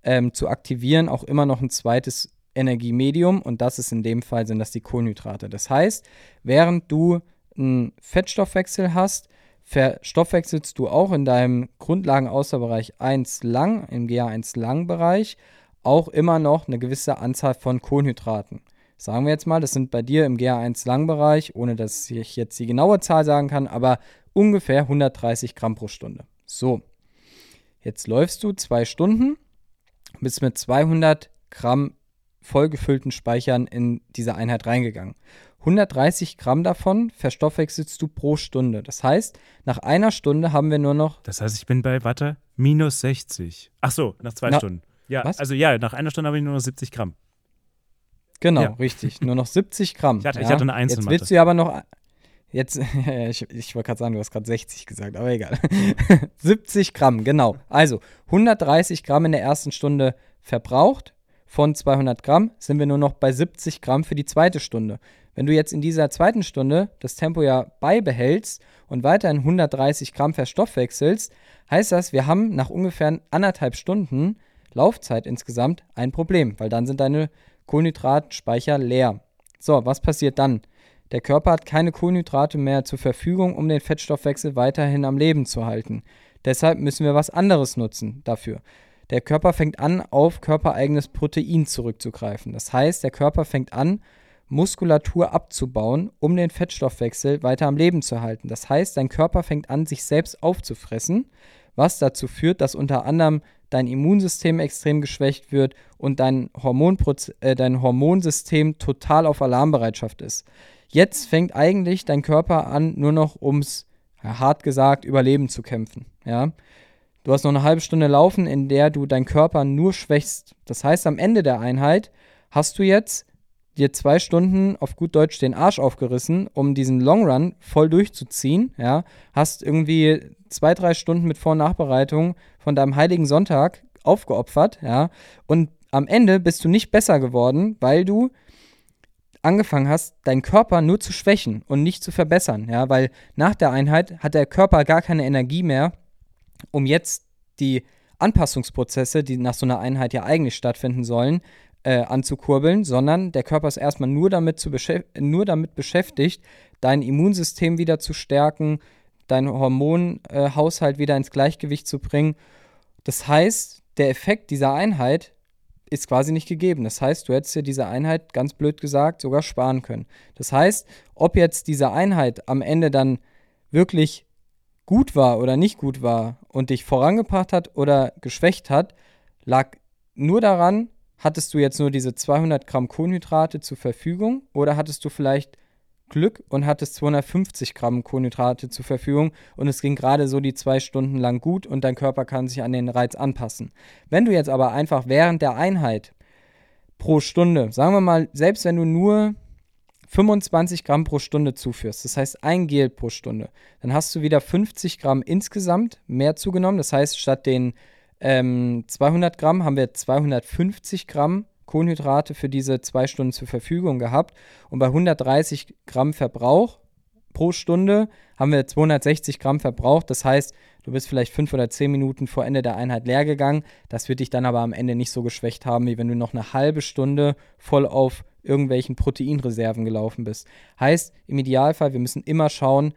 ähm, zu aktivieren, auch immer noch ein zweites Energiemedium und das ist in dem Fall sind das die Kohlenhydrate. Das heißt, während du einen Fettstoffwechsel hast, verstoffwechselst du auch in deinem Grundlagenausdauerbereich 1 lang, im GA1 lang Bereich, auch immer noch eine gewisse Anzahl von Kohlenhydraten. Sagen wir jetzt mal, das sind bei dir im GA1 lang Bereich, ohne dass ich jetzt die genaue Zahl sagen kann, aber ungefähr 130 Gramm pro Stunde. So, jetzt läufst du zwei Stunden, bist mit 200 Gramm vollgefüllten Speichern in diese Einheit reingegangen. 130 Gramm davon verstoffwechselst du pro Stunde. Das heißt, nach einer Stunde haben wir nur noch. Das heißt, ich bin bei, warte, minus 60. Ach so, nach zwei Na, Stunden. Ja, was? also ja, nach einer Stunde habe ich nur noch 70 Gramm. Genau, Ja. richtig. Nur noch 70 Gramm. Ich hatte- ich ja. hatte eine Jetzt Einzelmatte. willst du ja aber noch. Jetzt, <laughs> ich, ich wollte gerade sagen, du hast gerade 60 gesagt, aber egal. <laughs> 70 Gramm, genau. Also 130 Gramm in der ersten Stunde verbraucht. Von 200 Gramm sind wir nur noch bei 70 Gramm für die zweite Stunde. Wenn du jetzt in dieser zweiten Stunde das Tempo ja beibehältst und weiterhin 130 Gramm verstoffwechselst, heißt das, wir haben nach ungefähr anderthalb Stunden Laufzeit insgesamt ein Problem, weil dann sind deine Kohlenhydratspeicher leer. So, was passiert dann? Der Körper hat keine Kohlenhydrate mehr zur Verfügung, um den Fettstoffwechsel weiterhin am Leben zu halten. Deshalb müssen wir was anderes nutzen dafür. Der Körper fängt an, auf körpereigenes Protein zurückzugreifen. Das heißt, der Körper fängt an, Muskulatur abzubauen, um den Fettstoffwechsel weiter am Leben zu halten. Das heißt, dein Körper fängt an, sich selbst aufzufressen, was dazu führt, dass unter anderem dein Immunsystem extrem geschwächt wird und dein, Hormonproz äh, dein Hormonsystem total auf Alarmbereitschaft ist. Jetzt fängt eigentlich dein Körper an, nur noch ums, hart gesagt, Überleben zu kämpfen. Ja? Du hast noch eine halbe Stunde laufen, in der du deinen Körper nur schwächst. Das heißt, am Ende der Einheit hast du jetzt dir zwei Stunden auf gut Deutsch den Arsch aufgerissen, um diesen Long Run voll durchzuziehen. Ja? Hast irgendwie zwei, drei Stunden mit Vor- und Nachbereitung von deinem heiligen Sonntag aufgeopfert. Ja? Und am Ende bist du nicht besser geworden, weil du angefangen hast, deinen Körper nur zu schwächen und nicht zu verbessern. Ja? Weil nach der Einheit hat der Körper gar keine Energie mehr, um jetzt die Anpassungsprozesse, die nach so einer Einheit ja eigentlich stattfinden sollen, äh, anzukurbeln, sondern der Körper ist erstmal nur damit, zu nur damit beschäftigt, dein Immunsystem wieder zu stärken, deinen Hormonhaushalt wieder ins Gleichgewicht zu bringen. Das heißt, der Effekt dieser Einheit ist quasi nicht gegeben. Das heißt, du hättest dir diese Einheit, ganz blöd gesagt, sogar sparen können. Das heißt, ob jetzt diese Einheit am Ende dann wirklich gut war oder nicht gut war und dich vorangebracht hat oder geschwächt hat, lag nur daran, hattest du jetzt nur diese 200 Gramm Kohlenhydrate zur Verfügung oder hattest du vielleicht Glück und hattest 250 Gramm Kohlenhydrate zur Verfügung und es ging gerade so die zwei Stunden lang gut und dein Körper kann sich an den Reiz anpassen. Wenn du jetzt aber einfach während der Einheit pro Stunde, sagen wir mal, selbst wenn du nur 25 Gramm pro Stunde zuführst, das heißt ein Gel pro Stunde, dann hast du wieder 50 Gramm insgesamt mehr zugenommen. Das heißt, statt den ähm, 200 Gramm haben wir 250 Gramm Kohlenhydrate für diese zwei Stunden zur Verfügung gehabt. Und bei 130 Gramm Verbrauch pro Stunde haben wir 260 Gramm verbraucht. Das heißt, du bist vielleicht fünf oder zehn Minuten vor Ende der Einheit leer gegangen. Das wird dich dann aber am Ende nicht so geschwächt haben, wie wenn du noch eine halbe Stunde voll auf irgendwelchen Proteinreserven gelaufen bist. Heißt, im Idealfall, wir müssen immer schauen,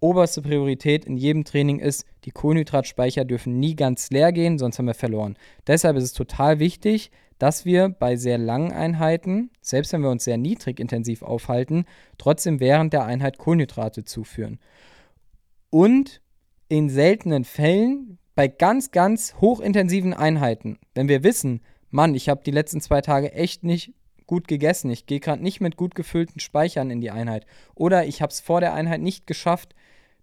oberste Priorität in jedem Training ist, die Kohlenhydratspeicher dürfen nie ganz leer gehen, sonst haben wir verloren. Deshalb ist es total wichtig, dass wir bei sehr langen Einheiten, selbst wenn wir uns sehr niedrig intensiv aufhalten, trotzdem während der Einheit Kohlenhydrate zuführen. Und in seltenen Fällen bei ganz, ganz hochintensiven Einheiten, wenn wir wissen, Mann, ich habe die letzten zwei Tage echt nicht gut gegessen, ich gehe gerade nicht mit gut gefüllten Speichern in die Einheit oder ich habe es vor der Einheit nicht geschafft,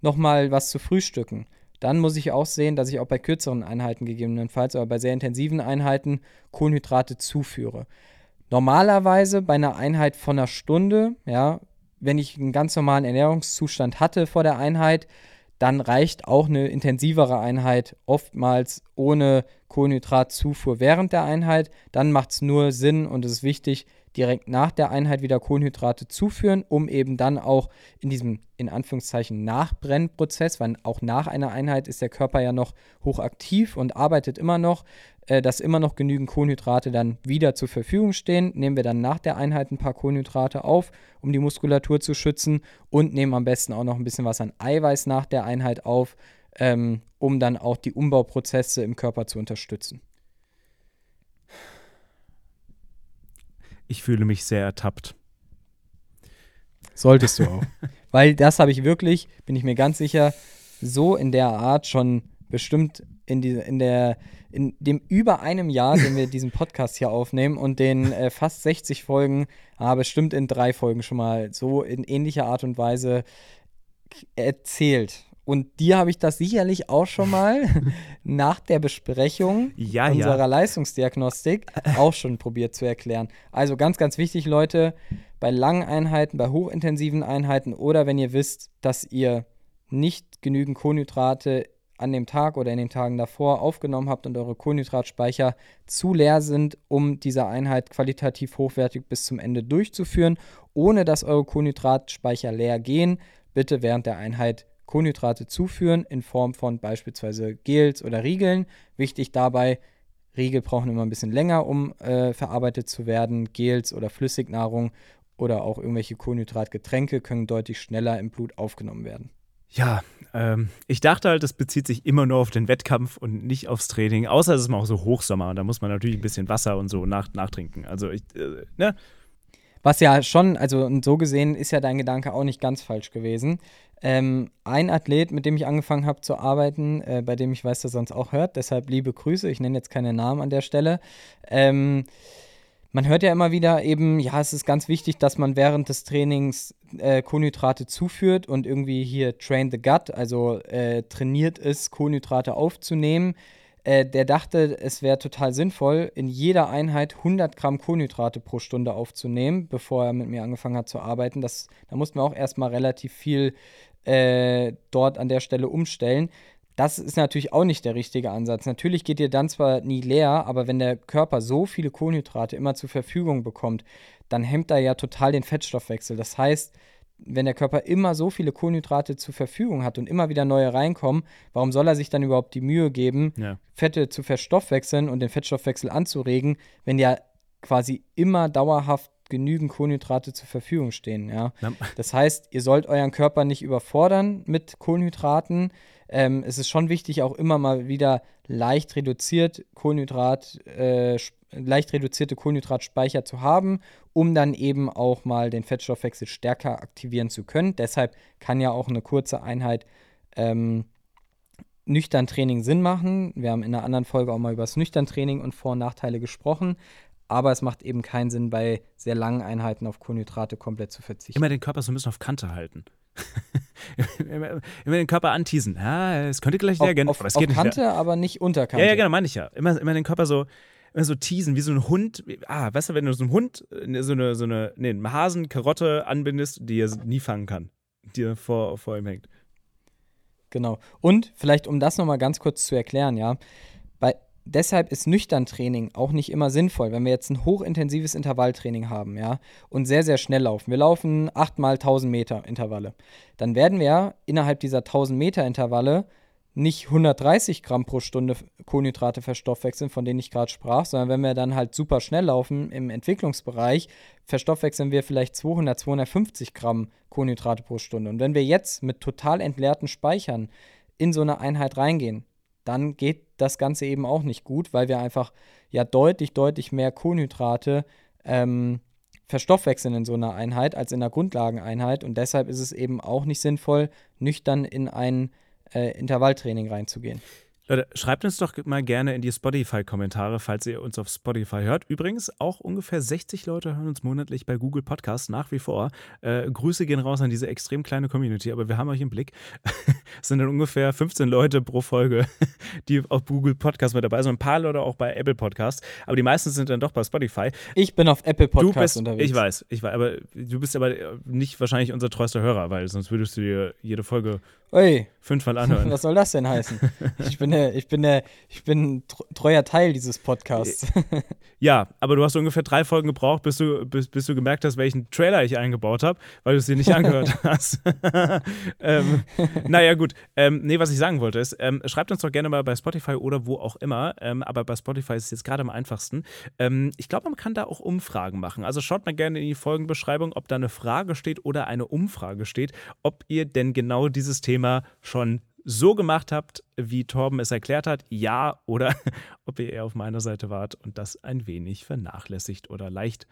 nochmal was zu frühstücken, dann muss ich auch sehen, dass ich auch bei kürzeren Einheiten gegebenenfalls, aber bei sehr intensiven Einheiten Kohlenhydrate zuführe. Normalerweise bei einer Einheit von einer Stunde, ja, wenn ich einen ganz normalen Ernährungszustand hatte vor der Einheit, dann reicht auch eine intensivere Einheit oftmals ohne Kohlenhydratzufuhr während der Einheit. Dann macht es nur Sinn und es ist wichtig, direkt nach der Einheit wieder Kohlenhydrate zuführen, um eben dann auch in diesem in Anführungszeichen Nachbrennprozess, weil auch nach einer Einheit ist der Körper ja noch hochaktiv und arbeitet immer noch, äh, dass immer noch genügend Kohlenhydrate dann wieder zur Verfügung stehen. Nehmen wir dann nach der Einheit ein paar Kohlenhydrate auf, um die Muskulatur zu schützen und nehmen am besten auch noch ein bisschen was an Eiweiß nach der Einheit auf, ähm, um dann auch die Umbauprozesse im Körper zu unterstützen. Ich fühle mich sehr ertappt. Solltest du auch. <laughs> Weil das habe ich wirklich, bin ich mir ganz sicher, so in der Art schon bestimmt in, die, in, der, in dem über einem Jahr, den wir diesen Podcast hier aufnehmen und den äh, fast 60 Folgen, ah, bestimmt in drei Folgen schon mal so in ähnlicher Art und Weise erzählt. Und dir habe ich das sicherlich auch schon mal <laughs> nach der Besprechung ja, unserer ja. Leistungsdiagnostik auch schon probiert zu erklären. Also ganz, ganz wichtig, Leute, bei langen Einheiten, bei hochintensiven Einheiten oder wenn ihr wisst, dass ihr nicht genügend Kohlenhydrate an dem Tag oder in den Tagen davor aufgenommen habt und eure Kohlenhydratspeicher zu leer sind, um diese Einheit qualitativ hochwertig bis zum Ende durchzuführen, ohne dass eure Kohlenhydratspeicher leer gehen, bitte während der Einheit Kohlenhydrate zuführen in Form von beispielsweise Gels oder Riegeln. Wichtig dabei, Riegel brauchen immer ein bisschen länger, um äh, verarbeitet zu werden. Gels oder Flüssignahrung oder auch irgendwelche Kohlenhydratgetränke können deutlich schneller im Blut aufgenommen werden. Ja, ähm, ich dachte halt, das bezieht sich immer nur auf den Wettkampf und nicht aufs Training, außer es ist mal auch so Hochsommer und da muss man natürlich ein bisschen Wasser und so nach, nachtrinken. Also ich, äh, ne? Was ja schon, also so gesehen ist ja dein Gedanke auch nicht ganz falsch gewesen. Ähm, ein Athlet, mit dem ich angefangen habe zu arbeiten, äh, bei dem ich weiß, dass er sonst auch hört, deshalb liebe Grüße, ich nenne jetzt keine Namen an der Stelle. Ähm, man hört ja immer wieder eben, ja, es ist ganz wichtig, dass man während des Trainings äh, Kohlenhydrate zuführt und irgendwie hier train the gut, also äh, trainiert ist, Kohlenhydrate aufzunehmen. Äh, der dachte, es wäre total sinnvoll, in jeder Einheit 100 Gramm Kohlenhydrate pro Stunde aufzunehmen, bevor er mit mir angefangen hat zu arbeiten. Das, da mussten wir auch erstmal relativ viel äh, dort an der Stelle umstellen. Das ist natürlich auch nicht der richtige Ansatz. Natürlich geht ihr dann zwar nie leer, aber wenn der Körper so viele Kohlenhydrate immer zur Verfügung bekommt, dann hemmt er ja total den Fettstoffwechsel. Das heißt, wenn der Körper immer so viele Kohlenhydrate zur Verfügung hat und immer wieder neue reinkommen, warum soll er sich dann überhaupt die Mühe geben, Ja. Fette zu verstoffwechseln und den Fettstoffwechsel anzuregen, wenn ja quasi immer dauerhaft genügend Kohlenhydrate zur Verfügung stehen, ja. Das heißt, ihr sollt euren Körper nicht überfordern mit Kohlenhydraten. Ähm, es ist schon wichtig, auch immer mal wieder leicht reduziert Kohlenhydrat, äh, leicht reduzierte Kohlenhydratspeicher zu haben, um dann eben auch mal den Fettstoffwechsel stärker aktivieren zu können. Deshalb kann ja auch eine kurze Einheit ähm, nüchtern Training Sinn machen. Wir haben in einer anderen Folge auch mal über das nüchtern Training und Vor- und Nachteile gesprochen. Aber es macht eben keinen Sinn, bei sehr langen Einheiten auf Kohlenhydrate komplett zu verzichten. immer den Körper so ein bisschen auf Kante halten. <laughs> immer, immer den Körper anteasen. Ja, es könnte gleich auf, gehen, auf, aber es geht nicht. Kante, leer. aber nicht Unterkante. Ja, ja, genau, meine ich ja. Immer, immer den Körper so, immer so teasen, wie so ein Hund. Ah, weißt du, wenn du so einem Hund äh, so eine, so eine, nee, einem Hasen Karotte anbindest, die er nie fangen kann, die er vor, vor ihm hängt. Genau. Und vielleicht, um das nochmal ganz kurz zu erklären, ja, bei, deshalb ist nüchtern Training auch nicht immer sinnvoll, wenn wir jetzt ein hochintensives Intervalltraining haben, ja, und sehr, sehr schnell laufen. Wir laufen 8 mal 1000 Meter Intervalle. Dann werden wir innerhalb dieser 1000 Meter Intervalle nicht 130 Gramm pro Stunde Kohlenhydrate verstoffwechseln, von denen ich gerade sprach, sondern wenn wir dann halt super schnell laufen im Entwicklungsbereich, verstoffwechseln wir vielleicht 200, 250 Gramm Kohlenhydrate pro Stunde. Und wenn wir jetzt mit total entleerten Speichern in so eine Einheit reingehen, dann geht das Ganze eben auch nicht gut, weil wir einfach ja deutlich, deutlich mehr Kohlenhydrate ähm, verstoffwechseln in so einer Einheit als in einer Grundlageneinheit. Und deshalb ist es eben auch nicht sinnvoll, nüchtern in ein äh, Intervalltraining reinzugehen. Leute, schreibt uns doch mal gerne in die Spotify-Kommentare, falls ihr uns auf Spotify hört. Übrigens, auch ungefähr 60 Leute hören uns monatlich bei Google Podcasts nach wie vor. Äh, Grüße gehen raus an diese extrem kleine Community, aber wir haben euch im Blick. <laughs> es sind dann ungefähr 15 Leute pro Folge, <laughs> die auf Google Podcasts mit dabei sind. Ein paar Leute auch bei Apple Podcasts, aber die meisten sind dann doch bei Spotify. Ich bin auf Apple Du Podcasts bist, unterwegs. ich weiß, ich weiß, aber du bist aber nicht wahrscheinlich unser treuester Hörer, weil sonst würdest du dir jede Folge Ui, fünfmal anhören. <laughs> was soll das denn heißen? Ich bin, der, ich bin, ich bin treuer Teil dieses Podcasts. Ja, aber du hast ungefähr drei Folgen gebraucht, bis du, bis, bis du gemerkt hast, welchen Trailer ich eingebaut habe, weil du es dir nicht angehört <laughs> hast. ähm, naja, gut. Ähm, nee, was ich sagen wollte ist, ähm, schreibt uns doch gerne mal bei Spotify oder wo auch immer, ähm, aber bei Spotify ist es jetzt gerade am einfachsten. Ähm, ich glaube, man kann da auch Umfragen machen. Also schaut mal gerne in die Folgenbeschreibung, ob da eine Frage steht oder eine Umfrage steht, ob ihr denn genau dieses Thema schon so gemacht habt, wie Torben es erklärt hat, ja, oder <laughs> ob ihr eher auf meiner Seite wart und das ein wenig vernachlässigt oder leicht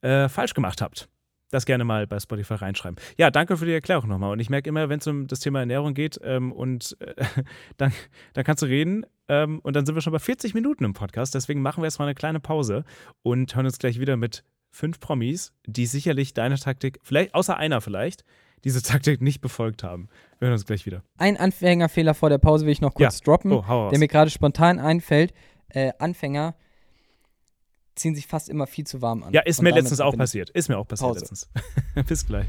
äh, falsch gemacht habt. Das gerne mal bei Spotify reinschreiben. Ja, danke für die Erklärung nochmal. Und ich merke immer, wenn es um das Thema Ernährung geht ähm, und äh, <laughs> dann, dann kannst du reden ähm, und dann sind wir schon bei 40 Minuten im Podcast. Deswegen machen wir jetzt mal eine kleine Pause und hören uns gleich wieder mit fünf Promis, die sicherlich deine Taktik, vielleicht außer einer vielleicht, diese Taktik nicht befolgt haben. Wir hören uns gleich wieder. Ein Anfängerfehler vor der Pause will ich noch kurz droppen, Oh, der mir gerade spontan einfällt. Äh, Anfänger ziehen sich fast immer viel zu warm an. Ja, ist mir letztens auch passiert. Ist mir auch passiert Pause. letztens. <laughs> Bis gleich.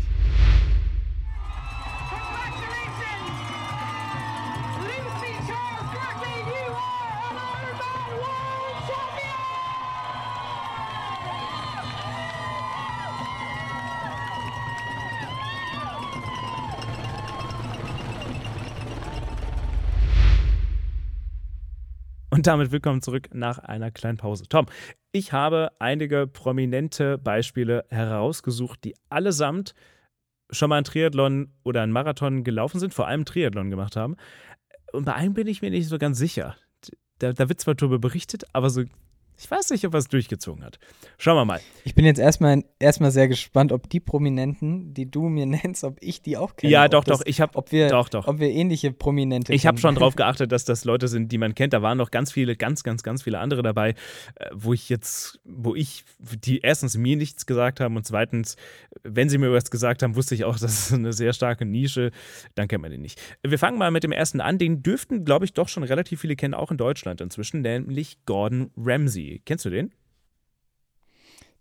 Und damit willkommen zurück nach einer kleinen Pause. Tom, ich habe einige prominente Beispiele herausgesucht, die allesamt schon mal einen Triathlon oder einen Marathon gelaufen sind, vor allem Triathlon gemacht haben. Und bei einem bin ich mir nicht so ganz sicher. Da, da wird zwar darüber berichtet, aber so, ich weiß nicht, ob er es durchgezogen hat. Schauen wir mal. Ich bin jetzt erstmal, erstmal sehr gespannt, ob die Prominenten, die du mir <laughs> nennst, ob ich die auch kenne. Ja, doch, das, doch. Ich habe Ob wir, doch, doch. Ob wir ähnliche Prominente Ich habe schon drauf <laughs> geachtet, dass das Leute sind, die man kennt. Da waren noch ganz viele, ganz, ganz, ganz viele andere dabei, äh, wo ich jetzt, wo ich, die erstens mir nichts gesagt haben und zweitens, wenn sie mir was gesagt haben, wusste ich auch, <laughs> das ist eine sehr starke Nische. Dann kennt man den nicht. Wir fangen mal mit dem ersten an. Den dürften, glaube ich, doch schon relativ viele kennen, auch in Deutschland inzwischen, nämlich Gordon Ramsay. Kennst du den?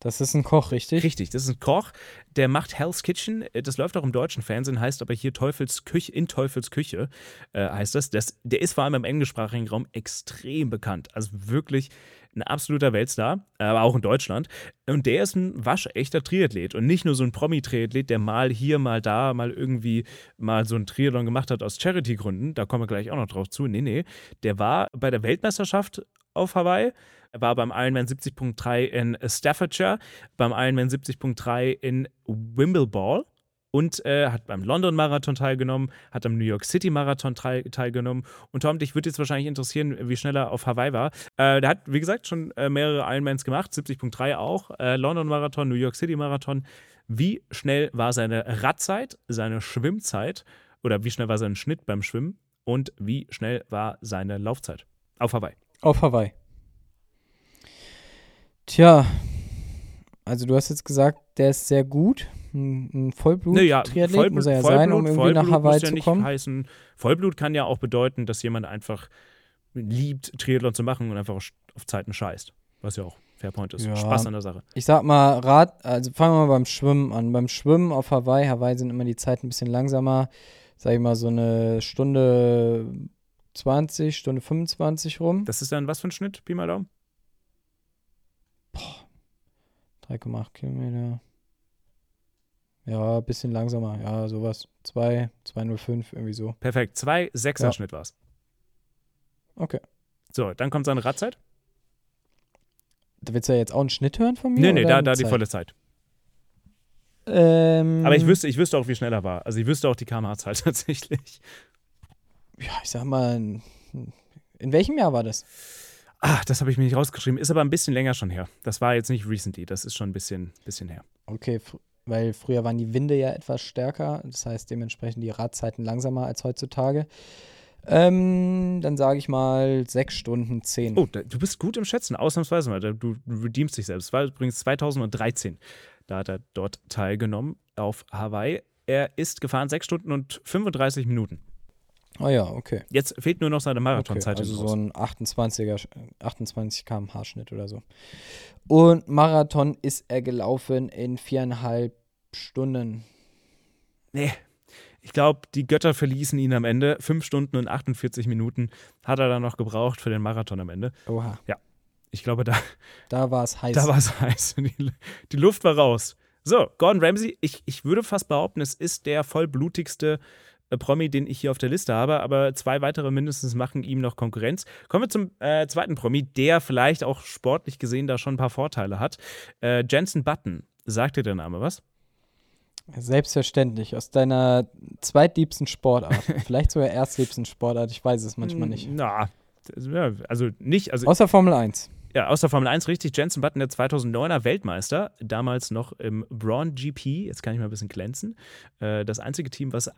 Das ist ein Koch, richtig? Richtig, das ist ein Koch, der macht Hell's Kitchen. Das läuft auch im deutschen Fernsehen, heißt aber hier Teufels Küche, in Teufels Küche äh, heißt das. das. Der ist vor allem im englischsprachigen Raum extrem bekannt. Also wirklich ein absoluter Weltstar, aber auch in Deutschland. Und der ist ein waschechter Triathlet und nicht nur so ein Promi-Triathlet, der mal hier, mal da, mal irgendwie mal so ein Triathlon gemacht hat aus Charity-Gründen. Da kommen wir gleich auch noch drauf zu. Nee, nee. Der war bei der Weltmeisterschaft auf Hawaii. Er war beim Ironman 70.3 in Staffordshire, beim Ironman 70.3 in Wimbledon und äh, hat beim London Marathon teilgenommen, hat am New York City Marathon teil teilgenommen. Und Tom, dich würde jetzt wahrscheinlich interessieren, wie schnell er auf Hawaii war. Äh, der hat, wie gesagt, schon äh, mehrere Ironmans gemacht, 70.3 auch, äh, London Marathon, New York City Marathon. Wie schnell war seine Radzeit, seine Schwimmzeit oder wie schnell war sein Schnitt beim Schwimmen und wie schnell war seine Laufzeit auf Hawaii? Auf Hawaii. Tja, also du hast jetzt gesagt, der ist sehr gut. Ein, ein Vollblut-Triathlet muss er ja sein, um irgendwie nach Hawaii muss ja zu nicht kommen. Heißen, Vollblut kann ja auch bedeuten, dass jemand einfach liebt, Triathlon zu machen und einfach auf Zeiten scheißt. Was ja auch Fairpoint ist. Ja. Spaß an der Sache. Ich sag mal, Rad, also fangen wir mal beim Schwimmen an. Beim Schwimmen auf Hawaii, Hawaii sind immer die Zeiten ein bisschen langsamer. Sag ich mal so eine Stunde 20, Stunde 25 rum. Das ist dann was für ein Schnitt, Pi mal Daumen? 3,8 Kilometer. Ja, ein bisschen langsamer. Ja, sowas. 2, 2,05, irgendwie so. Perfekt. Zwei Sechser Ja. Schnitt war's. Okay. So, dann kommt seine Radzeit. Da willst du ja jetzt auch einen Schnitt hören von mir? Nee, nee, da, da die volle Zeit. Ähm, Aber ich wüsste, ich wüsste auch, wie schnell er war. Also ich wüsste auch die kmh-Zahl <laughs> tatsächlich. Ja, ich sag mal, in, welchem Jahr war das? Ah, das habe ich mir nicht rausgeschrieben. Ist aber ein bisschen länger schon her. Das war jetzt nicht recently. Das ist schon ein bisschen, bisschen her. Okay, weil früher waren die Winde ja etwas stärker. Das heißt dementsprechend die Radzeiten langsamer als heutzutage. Ähm, dann sage ich mal 6 Stunden 10. Oh, da, du bist gut im Schätzen, ausnahmsweise mal. Du, redeemst dich selbst. War übrigens 2013. Da hat er dort teilgenommen auf Hawaii. Er ist gefahren 6 Stunden und 35 Minuten. Oh ja, okay. Jetzt fehlt nur noch seine okay. Marathonzeit. Also hinten so ein 28er, Sch- 28 km/h Schnitt oder so. Und Marathon ist er gelaufen in viereinhalb Stunden. Nee. Ich glaube, die Götter verließen ihn am Ende. Fünf Stunden und 48 Minuten hat er dann noch gebraucht für den Marathon am Ende. Oha, Ich glaube, da, da war es heiß. da war es heiß. <laughs> Die, die Luft war raus. So, Gordon Ramsay, ich, ich würde fast behaupten, es ist der vollblutigste Promi, den ich hier auf der Liste habe, aber zwei weitere mindestens machen ihm noch Konkurrenz. Kommen wir zum äh, zweiten Promi, der vielleicht auch sportlich gesehen da schon ein paar Vorteile hat. Äh, Jensen Button. Sagt dir der Name was? Selbstverständlich, aus deiner zweitliebsten Sportart. <laughs> Vielleicht sogar erstliebsten Sportart, ich weiß es manchmal nicht. Na, also nicht, also Außer Formel 1. Ja, aus der Formel 1 richtig. Jensen Button, der 2009er Weltmeister, damals noch im Braun GP. Jetzt kann ich mal ein bisschen glänzen. Äh, das einzige Team, was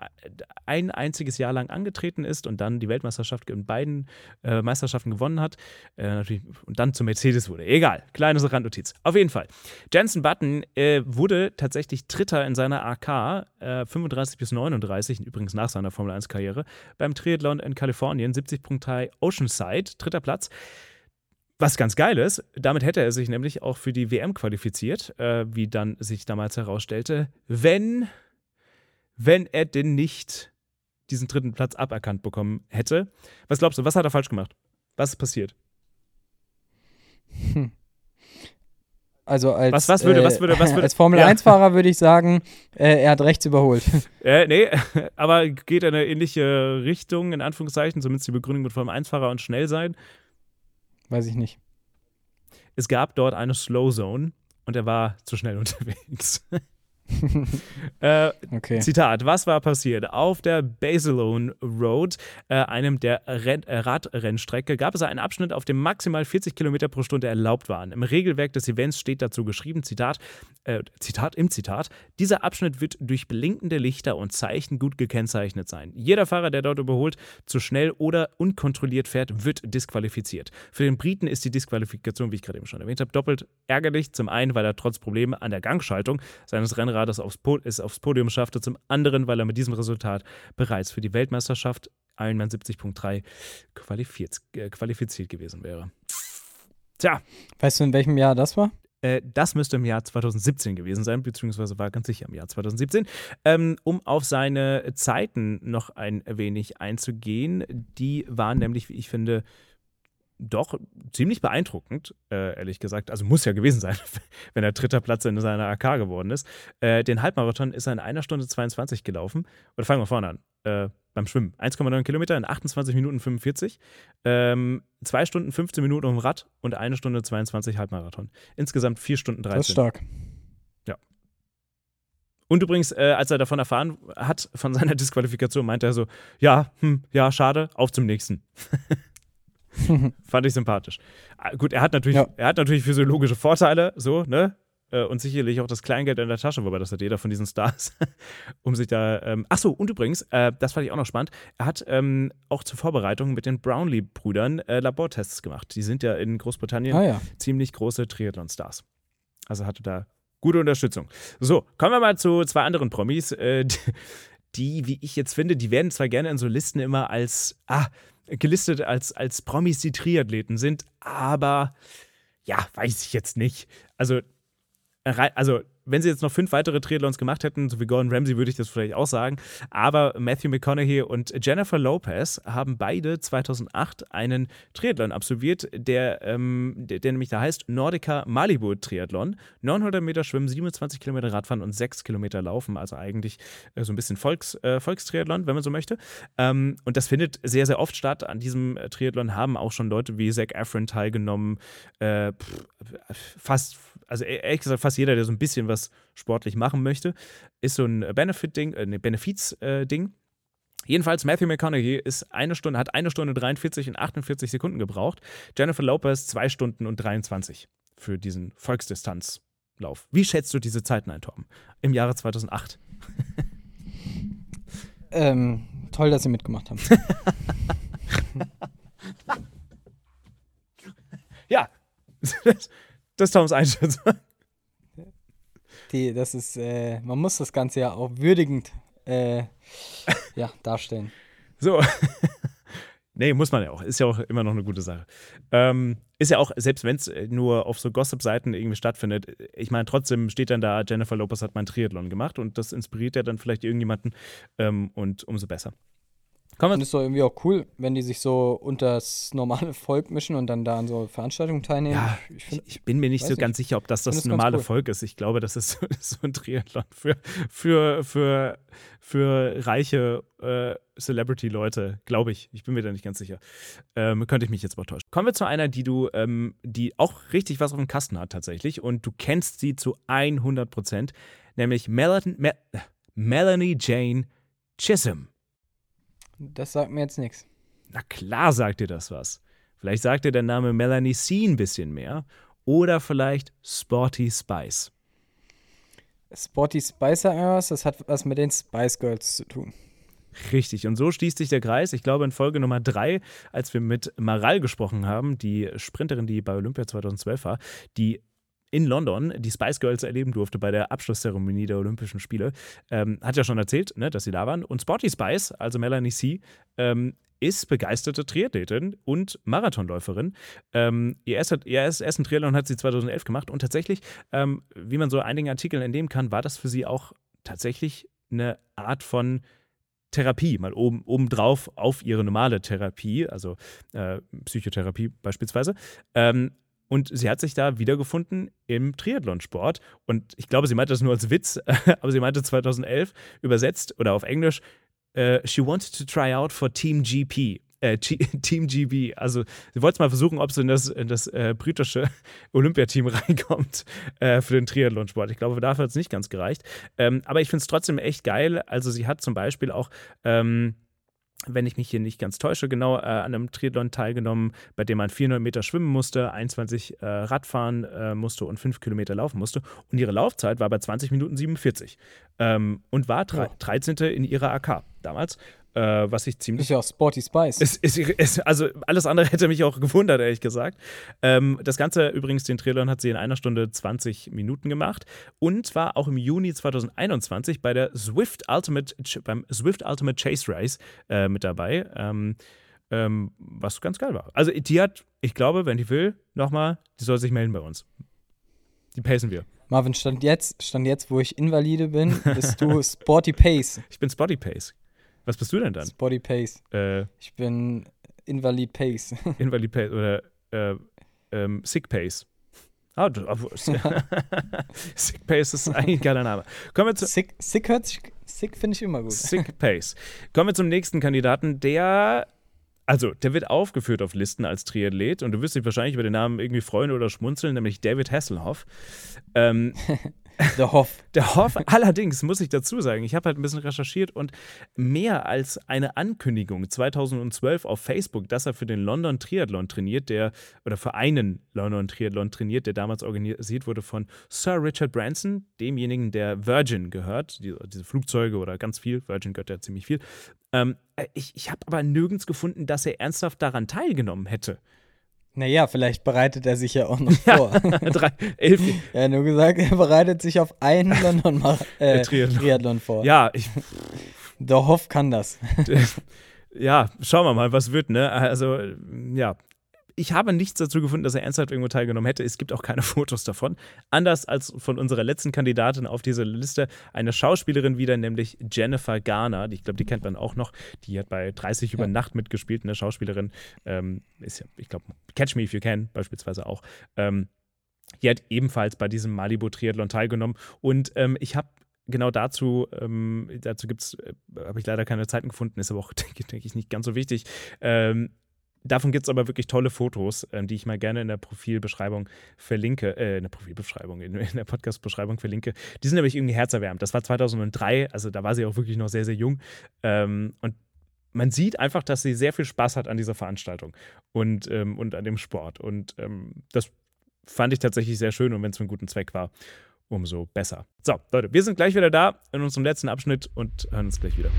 ein einziges Jahr lang angetreten ist und dann die Weltmeisterschaft in beiden äh, Meisterschaften gewonnen hat. Äh, und dann zu Mercedes wurde. Egal, kleines Randnotiz. Auf jeden Fall. Jensen Button wurde tatsächlich Dritter in seiner AK, äh, 35 bis 39, übrigens nach seiner Formel 1-Karriere, beim Triathlon in Kalifornien, 70.3 Oceanside, dritter Platz. Was ganz geil ist, damit hätte er sich nämlich auch für die WM qualifiziert, äh, wie dann sich damals herausstellte, wenn, wenn er denn nicht diesen dritten Platz aberkannt bekommen hätte. Was glaubst du, was hat er falsch gemacht? Was ist passiert? Also als, Was- was würde- äh, was würde- was würde- als Formel ja. 1-Fahrer würde ich sagen, äh, er hat rechts überholt. <laughs> Äh, nee, <laughs> aber geht in eine ähnliche Richtung, in Anführungszeichen, zumindest die Begründung mit Formel 1-Fahrer und schnell sein. Weiß ich nicht. Es gab dort eine Slow Zone und er war zu schnell <laughs> unterwegs. Äh, Okay. Zitat, was war passiert? Auf der Basilone Road, äh, einem der Renn äh, Radrennstrecke, gab es einen Abschnitt, auf dem maximal 40 Kilometer pro Stunde erlaubt waren. Im Regelwerk des Events steht dazu geschrieben, Zitat, äh, Zitat im Zitat, dieser Abschnitt wird durch blinkende Lichter und Zeichen gut gekennzeichnet sein. Jeder Fahrer, der dort überholt, zu schnell oder unkontrolliert fährt, wird disqualifiziert. Für den Briten ist die Disqualifikation, wie ich gerade eben schon erwähnt habe, doppelt ärgerlich. Zum einen, weil er trotz Probleme an der Gangschaltung seines Rennrades aufs, es aufs Podium schaffte, zum anderen, weil er mit diesem Resultat bereits für die Weltmeisterschaft Ironman 70.3 qualifiziert, äh, qualifiziert gewesen wäre. Tja, Weißt du, in welchem Jahr das war? äh, das müsste im Jahr 2017 gewesen sein, beziehungsweise war ganz sicher im Jahr 2017. Ähm, um auf seine Zeiten noch ein wenig einzugehen, die waren nämlich, wie ich finde, doch ziemlich beeindruckend, äh, ehrlich gesagt. Also muss ja gewesen sein, <laughs> wenn er dritter Platz in seiner AK geworden ist. Äh, den Halbmarathon ist er in einer Stunde 22 gelaufen. Oder fangen wir vorne an. Äh, beim Schwimmen. 1,9 Kilometer in 28 Minuten 45. Ähm, 2 Stunden 15 Minuten dem Rad und eine Stunde 22 Halbmarathon. Insgesamt 4 Stunden 13. Das ist stark. Und übrigens, äh, als er davon erfahren hat, von seiner <laughs> Disqualifikation, meinte er so, ja, hm, ja, schade, auf zum nächsten. <laughs> <laughs> Fand ich sympathisch. Ah, gut, er hat natürlich, Ja. er hat natürlich physiologische Vorteile, so, ne? Äh, Und sicherlich auch das Kleingeld in der Tasche, wobei das hat jeder von diesen Stars, <laughs> um sich da. Ähm, ach so, und übrigens, äh, das fand ich auch noch spannend. Er hat ähm, auch zur Vorbereitung mit den Brownlee-Brüdern äh, Labortests gemacht. Die sind ja in Großbritannien Ah ja. ziemlich große Triathlon-Stars. Also hatte da gute Unterstützung. So, kommen wir mal zu zwei anderen Promis, äh, <laughs> die, die, wie ich jetzt finde, die werden zwar gerne in so Listen immer als, ah, gelistet als, als Promis, die Triathleten sind, aber ja, weiß ich jetzt nicht. Also, also wenn sie jetzt noch fünf weitere Triathlons gemacht hätten, so wie Gordon Ramsay, würde ich das vielleicht auch sagen. Aber Matthew McConaughey und Jennifer Lopez haben beide 2008 einen Triathlon absolviert, der, ähm, der, der nämlich da heißt Nordica Malibu Triathlon. 900 Meter Schwimmen, 27 Kilometer Radfahren und 6 Kilometer Laufen. Also eigentlich äh, so ein bisschen Volks, äh, Volkstriathlon, wenn man so möchte. Ähm, und das findet sehr, sehr oft statt. An diesem äh, Triathlon haben auch schon Leute wie Zach Efron teilgenommen. Äh, pff, fast, also e- ehrlich gesagt, fast jeder, der so ein bisschen was sportlich machen möchte, ist so ein Benefit-Ding, äh, ne, Benefiz-Ding. Jedenfalls, Matthew McConaughey ist eine Stunde, hat eine Stunde 43 und 48 Sekunden gebraucht. Jennifer Lopez zwei Stunden und 23 für diesen Volksdistanzlauf. Wie schätzt du diese Zeiten ein, Torben? Im Jahre 2008. <laughs> Ähm, toll, dass Sie mitgemacht haben. <laughs> Ja, <laughs> das, ist Toms Einschätzung. Die, das ist, äh, man muss das Ganze ja auch würdigend äh, ja, darstellen. So. <laughs> Nee, muss man ja auch. Ist ja auch immer noch eine gute Sache. Ähm, ist ja auch, selbst wenn es nur auf so Gossip-Seiten irgendwie stattfindet, ich meine, trotzdem steht dann da, Jennifer Lopez hat mal einen Triathlon gemacht und das inspiriert ja dann vielleicht irgendjemanden ähm, und umso besser. Kommen Und ist doch irgendwie auch cool, wenn die sich so unter das normale Volk mischen und dann da an so Veranstaltungen teilnehmen. Ja, ich, find, ich bin mir nicht so nicht. ganz sicher, ob das das normale cool. Volk ist. Ich glaube, das ist so, <laughs> so ein Triathlon für, für, für, für reiche äh, Celebrity-Leute, glaube ich. Ich bin mir da nicht ganz sicher. Ähm, könnte ich mich jetzt mal täuschen. Kommen wir zu einer, die du, ähm, die auch richtig was auf dem Kasten hat tatsächlich und du kennst sie zu 100 Prozent, nämlich Melanie, Mel Melanie Jane Chisholm. Das sagt mir jetzt nichts. Na klar sagt dir das was. Vielleicht sagt dir der Name Melanie C ein bisschen mehr. Oder vielleicht Sporty Spice. Sporty Spice sagt mir was, das hat was mit den Spice Girls zu tun. Richtig, und so schließt sich der Kreis. Ich glaube, in Folge Nummer drei, als wir mit Maral gesprochen haben, die Sprinterin, die bei Olympia 2012 war, die in London die Spice Girls erleben durfte bei der Abschlusszeremonie der Olympischen Spiele, ähm, hat ja schon erzählt, ne, dass sie da waren. Und Sporty Spice, also Melanie C., ähm, ist begeisterte Triathletin und Marathonläuferin. Ähm, ihr, erster, ihr ersten Triathlon hat sie 2011 gemacht und tatsächlich, ähm, wie man so einigen Artikeln entnehmen kann, war das für sie auch tatsächlich eine Art von Therapie, mal oben, obendrauf auf ihre normale Therapie, also äh, Psychotherapie beispielsweise. Ähm, und sie hat sich da wiedergefunden im Triathlonsport. Und ich glaube, sie meinte das nur als Witz, <laughs> aber sie meinte 2011 übersetzt oder auf Englisch, äh, she wanted to try out for Team GP. Äh, <laughs> Team GB. Also sie wollte mal versuchen, ob sie in das, in das äh, britische <laughs> Olympiateam reinkommt äh, für den Triathlonsport. Ich glaube, dafür hat es nicht ganz gereicht. Ähm, aber ich finde es trotzdem echt geil. Also sie hat zum Beispiel auch ähm, wenn ich mich hier nicht ganz täusche, genau äh, an einem Triathlon teilgenommen, bei dem man 400 Meter schwimmen musste, 21 äh, Radfahren äh, musste und 5 Kilometer laufen musste. Und ihre Laufzeit war bei 20 Minuten 47 ähm, und war drei, Ja. 13. in ihrer AK damals, äh, was ich ziemlich Ist ja auch Sporty Spice. es, es, es, also alles andere hätte mich auch gewundert, ehrlich gesagt. Ähm, das Ganze übrigens, den Triathlon hat sie in einer Stunde 20 Minuten gemacht und war auch im Juni 2021 bei der Swift Ultimate, beim Swift Ultimate Chase Race äh, mit dabei. Ähm, ähm, was ganz geil war. Also die hat, ich glaube, wenn die will, nochmal, die soll sich melden bei uns. Die pacen wir. Marvin, stand jetzt, stand jetzt, wo ich Invalide bin, bist du <laughs> Sporty Pace. Ich bin Spotty Pace. Was bist du denn dann? Sporty Pace. Äh, Ich bin Invalid Pace. <laughs> Invalid Pace oder äh, ähm, Sick Pace. Ah, <laughs> Sick Pace ist eigentlich ein geiler Name. Kommen wir zu Sick, sick hört sich, sick finde ich immer gut. Sick Pace. Kommen wir zum nächsten Kandidaten, der also, der wird aufgeführt auf Listen als Triathlet und du wirst dich wahrscheinlich über den Namen irgendwie freuen oder schmunzeln, nämlich David Hasselhoff. Ähm, <laughs> Der Hoff. <laughs> der Hoff, allerdings muss ich dazu sagen, ich habe halt ein bisschen recherchiert und mehr als eine Ankündigung 2012 auf Facebook, dass er für den London Triathlon trainiert, der oder für einen London Triathlon trainiert, der damals organisiert wurde von Sir Richard Branson, demjenigen, der Virgin gehört, die, diese Flugzeuge oder ganz viel, Virgin gehört ja ziemlich viel. Ähm, äh, ich ich habe aber nirgends gefunden, dass er ernsthaft daran teilgenommen hätte. Naja, vielleicht bereitet er sich ja auch noch <laughs> vor. <laughs> Drei, elf, Er hat nur gesagt, er bereitet sich auf einen <laughs> London äh, Triathlon. Triathlon. vor. ja, ich, Der Hoff kann das. ja, schauen wir mal, was wird, ne? Also, ja. Ich habe nichts dazu gefunden, dass er ernsthaft irgendwo teilgenommen hätte. Es gibt auch keine <laughs> Fotos davon. Anders als von unserer letzten Kandidatin auf dieser Liste, eine Schauspielerin wieder, nämlich Jennifer Garner. Die, ich glaube, die kennt man auch noch. Die hat bei 30 über Ja. Nacht mitgespielt, eine Schauspielerin. Ähm, ist ja, ich glaube, Catch Me If You Can beispielsweise auch. Ähm, die hat ebenfalls bei diesem Malibu-Triathlon teilgenommen. Und ähm, ich habe genau dazu, ähm, dazu gibt's, äh, habe ich leider keine Zeiten gefunden, ist aber auch, <laughs> denke denk ich, nicht ganz so wichtig. Ähm, davon gibt es aber wirklich tolle Fotos, ähm, die ich mal gerne in der Profilbeschreibung verlinke, äh, in der Profilbeschreibung, in, in der Podcast-Beschreibung verlinke. Die sind nämlich irgendwie herzerwärmend. Das war 2003, also da war sie auch wirklich noch sehr, sehr jung. Ähm, und man sieht einfach, dass sie sehr viel Spaß hat an dieser Veranstaltung und, ähm, und an dem Sport. Und ähm, das fand ich tatsächlich sehr schön und wenn es für einen guten Zweck war, umso besser. So, Leute, wir sind gleich wieder da in unserem letzten Abschnitt und hören uns gleich wieder.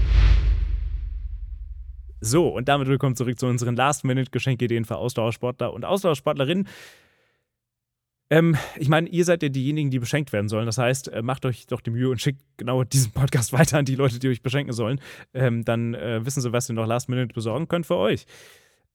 So, und damit willkommen zurück zu unseren Last-Minute-Geschenkideen für Ausdauersportler und Ausdauersportlerinnen. Ähm, ich meine, ihr seid ja diejenigen, die beschenkt werden sollen. Das heißt, äh, macht euch doch die Mühe und schickt genau diesen Podcast <laughs> weiter an die Leute, die euch beschenken sollen. Ähm, dann äh, wissen sie, was ihr noch Last Minute besorgen könnt für euch.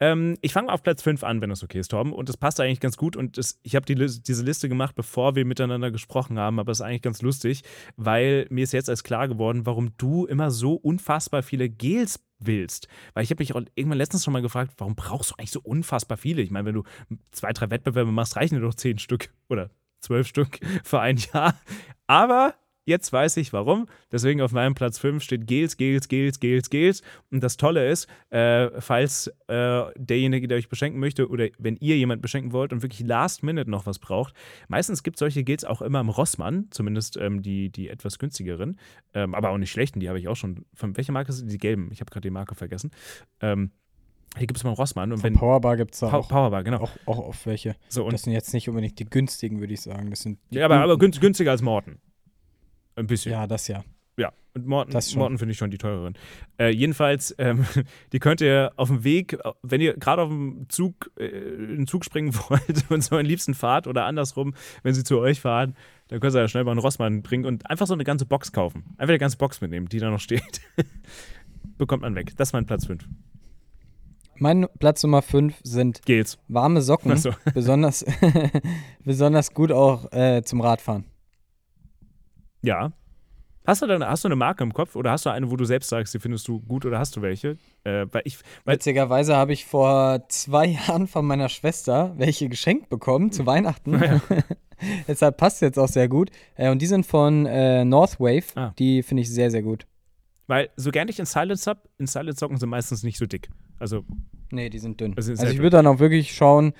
Ähm, ich fange auf Platz 5 an, wenn das okay ist, Torben. Und das passt eigentlich ganz gut. Und das, ich habe die, diese Liste gemacht, bevor wir miteinander gesprochen haben. Aber es ist eigentlich ganz lustig, weil mir ist jetzt erst klar geworden, warum du immer so unfassbar viele Gels willst. Weil ich habe mich auch irgendwann letztens schon mal gefragt, warum brauchst du eigentlich so unfassbar viele? Ich meine, wenn du zwei, drei Wettbewerbe machst, reichen dir doch zehn Stück oder zwölf Stück <laughs> für ein Jahr. Aber jetzt weiß ich warum. Deswegen auf meinem Platz 5 steht Gels, Gels, Gels, Gels, Gels. Und das Tolle ist, äh, falls äh, derjenige, der euch beschenken möchte oder wenn ihr jemand beschenken wollt und wirklich last minute noch was braucht, meistens gibt es solche Gels auch immer im Rossmann, zumindest ähm, die, die etwas günstigeren, ähm, aber auch nicht schlechten, die habe ich auch schon. Von welcher Marke sind die gelben? Ich habe gerade die Marke vergessen. Ähm, die gibt es beim Rossmann und wenn Powerbar gibt es da auch, Powerbar, genau. auch, auch auf welche. So, und Das sind jetzt nicht unbedingt die günstigen, würde ich sagen. Das sind Ja, aber, aber günstiger als Morten. Ein bisschen. Ja, Ja, das ja. und Morten. Morten finde ich schon die teureren. Äh, jedenfalls, ähm, <laughs> die könnt ihr auf dem Weg, wenn ihr gerade auf dem Zug, äh, in den Zug springen <laughs> wollt und so am liebsten fahrt oder andersrum, wenn sie zu euch fahren, dann könnt ihr ja schnell mal einen Rossmann bringen und einfach so eine ganze Box kaufen. Einfach eine ganze Box mitnehmen, die da noch steht. <laughs> Bekommt man weg. Das ist mein Platz 5. Mein Platz Nummer 5 sind Gels. warme Socken. So. Besonders, besonders gut auch äh, zum Radfahren. Ja. Hast du, dann, hast du eine Marke im Kopf oder hast du eine, wo du selbst sagst, die findest du gut oder hast du welche? Äh, weil ich, weil, Witzigerweise habe ich vor zwei <laughs> Jahren von meiner Schwester welche geschenkt bekommen zu Weihnachten. <laughs> Deshalb passt jetzt auch sehr gut. Äh, und die sind von äh, Northwave. Ah. Die finde ich sehr, sehr gut. weil so gerne ich in Silence habe, in Silence Socken sind meistens nicht so dick. Also, Nee, die sind dünn. Also sehr ich würde dann auch wirklich schauen,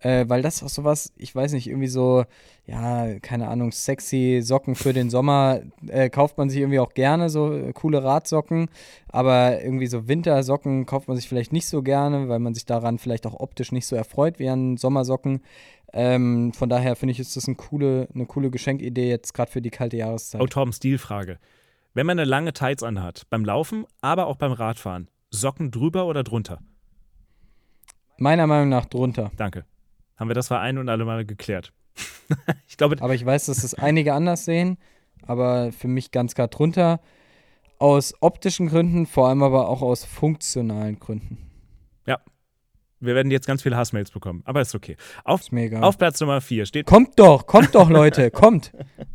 äh, weil das auch sowas, ich weiß nicht, irgendwie so, ja, keine Ahnung, sexy Socken für den Sommer äh, kauft man sich irgendwie auch gerne, so äh, coole Radsocken. Aber irgendwie so Wintersocken kauft man sich vielleicht nicht so gerne, weil man sich daran vielleicht auch optisch nicht so erfreut wie an Sommersocken. Ähm, von daher finde ich, ist das eine coole, eine coole Geschenkidee jetzt gerade für die kalte Jahreszeit. oh Torben, Stilfrage. Wenn man eine lange Tights anhat, beim Laufen, aber auch beim Radfahren, Socken drüber oder drunter? Meiner Meinung nach drunter. Danke. Haben wir das für ein und alle Mal geklärt. <laughs> ich glaube, Aber ich weiß, dass es einige anders sehen, aber für mich ganz klar drunter. Aus optischen Gründen, vor allem aber auch aus funktionalen Gründen. wir werden jetzt ganz viele Hassmails bekommen, aber ist okay. Auf, Ist mir egal. auf Platz Nummer 4 steht kommt doch, kommt doch, Leute, <laughs> kommt.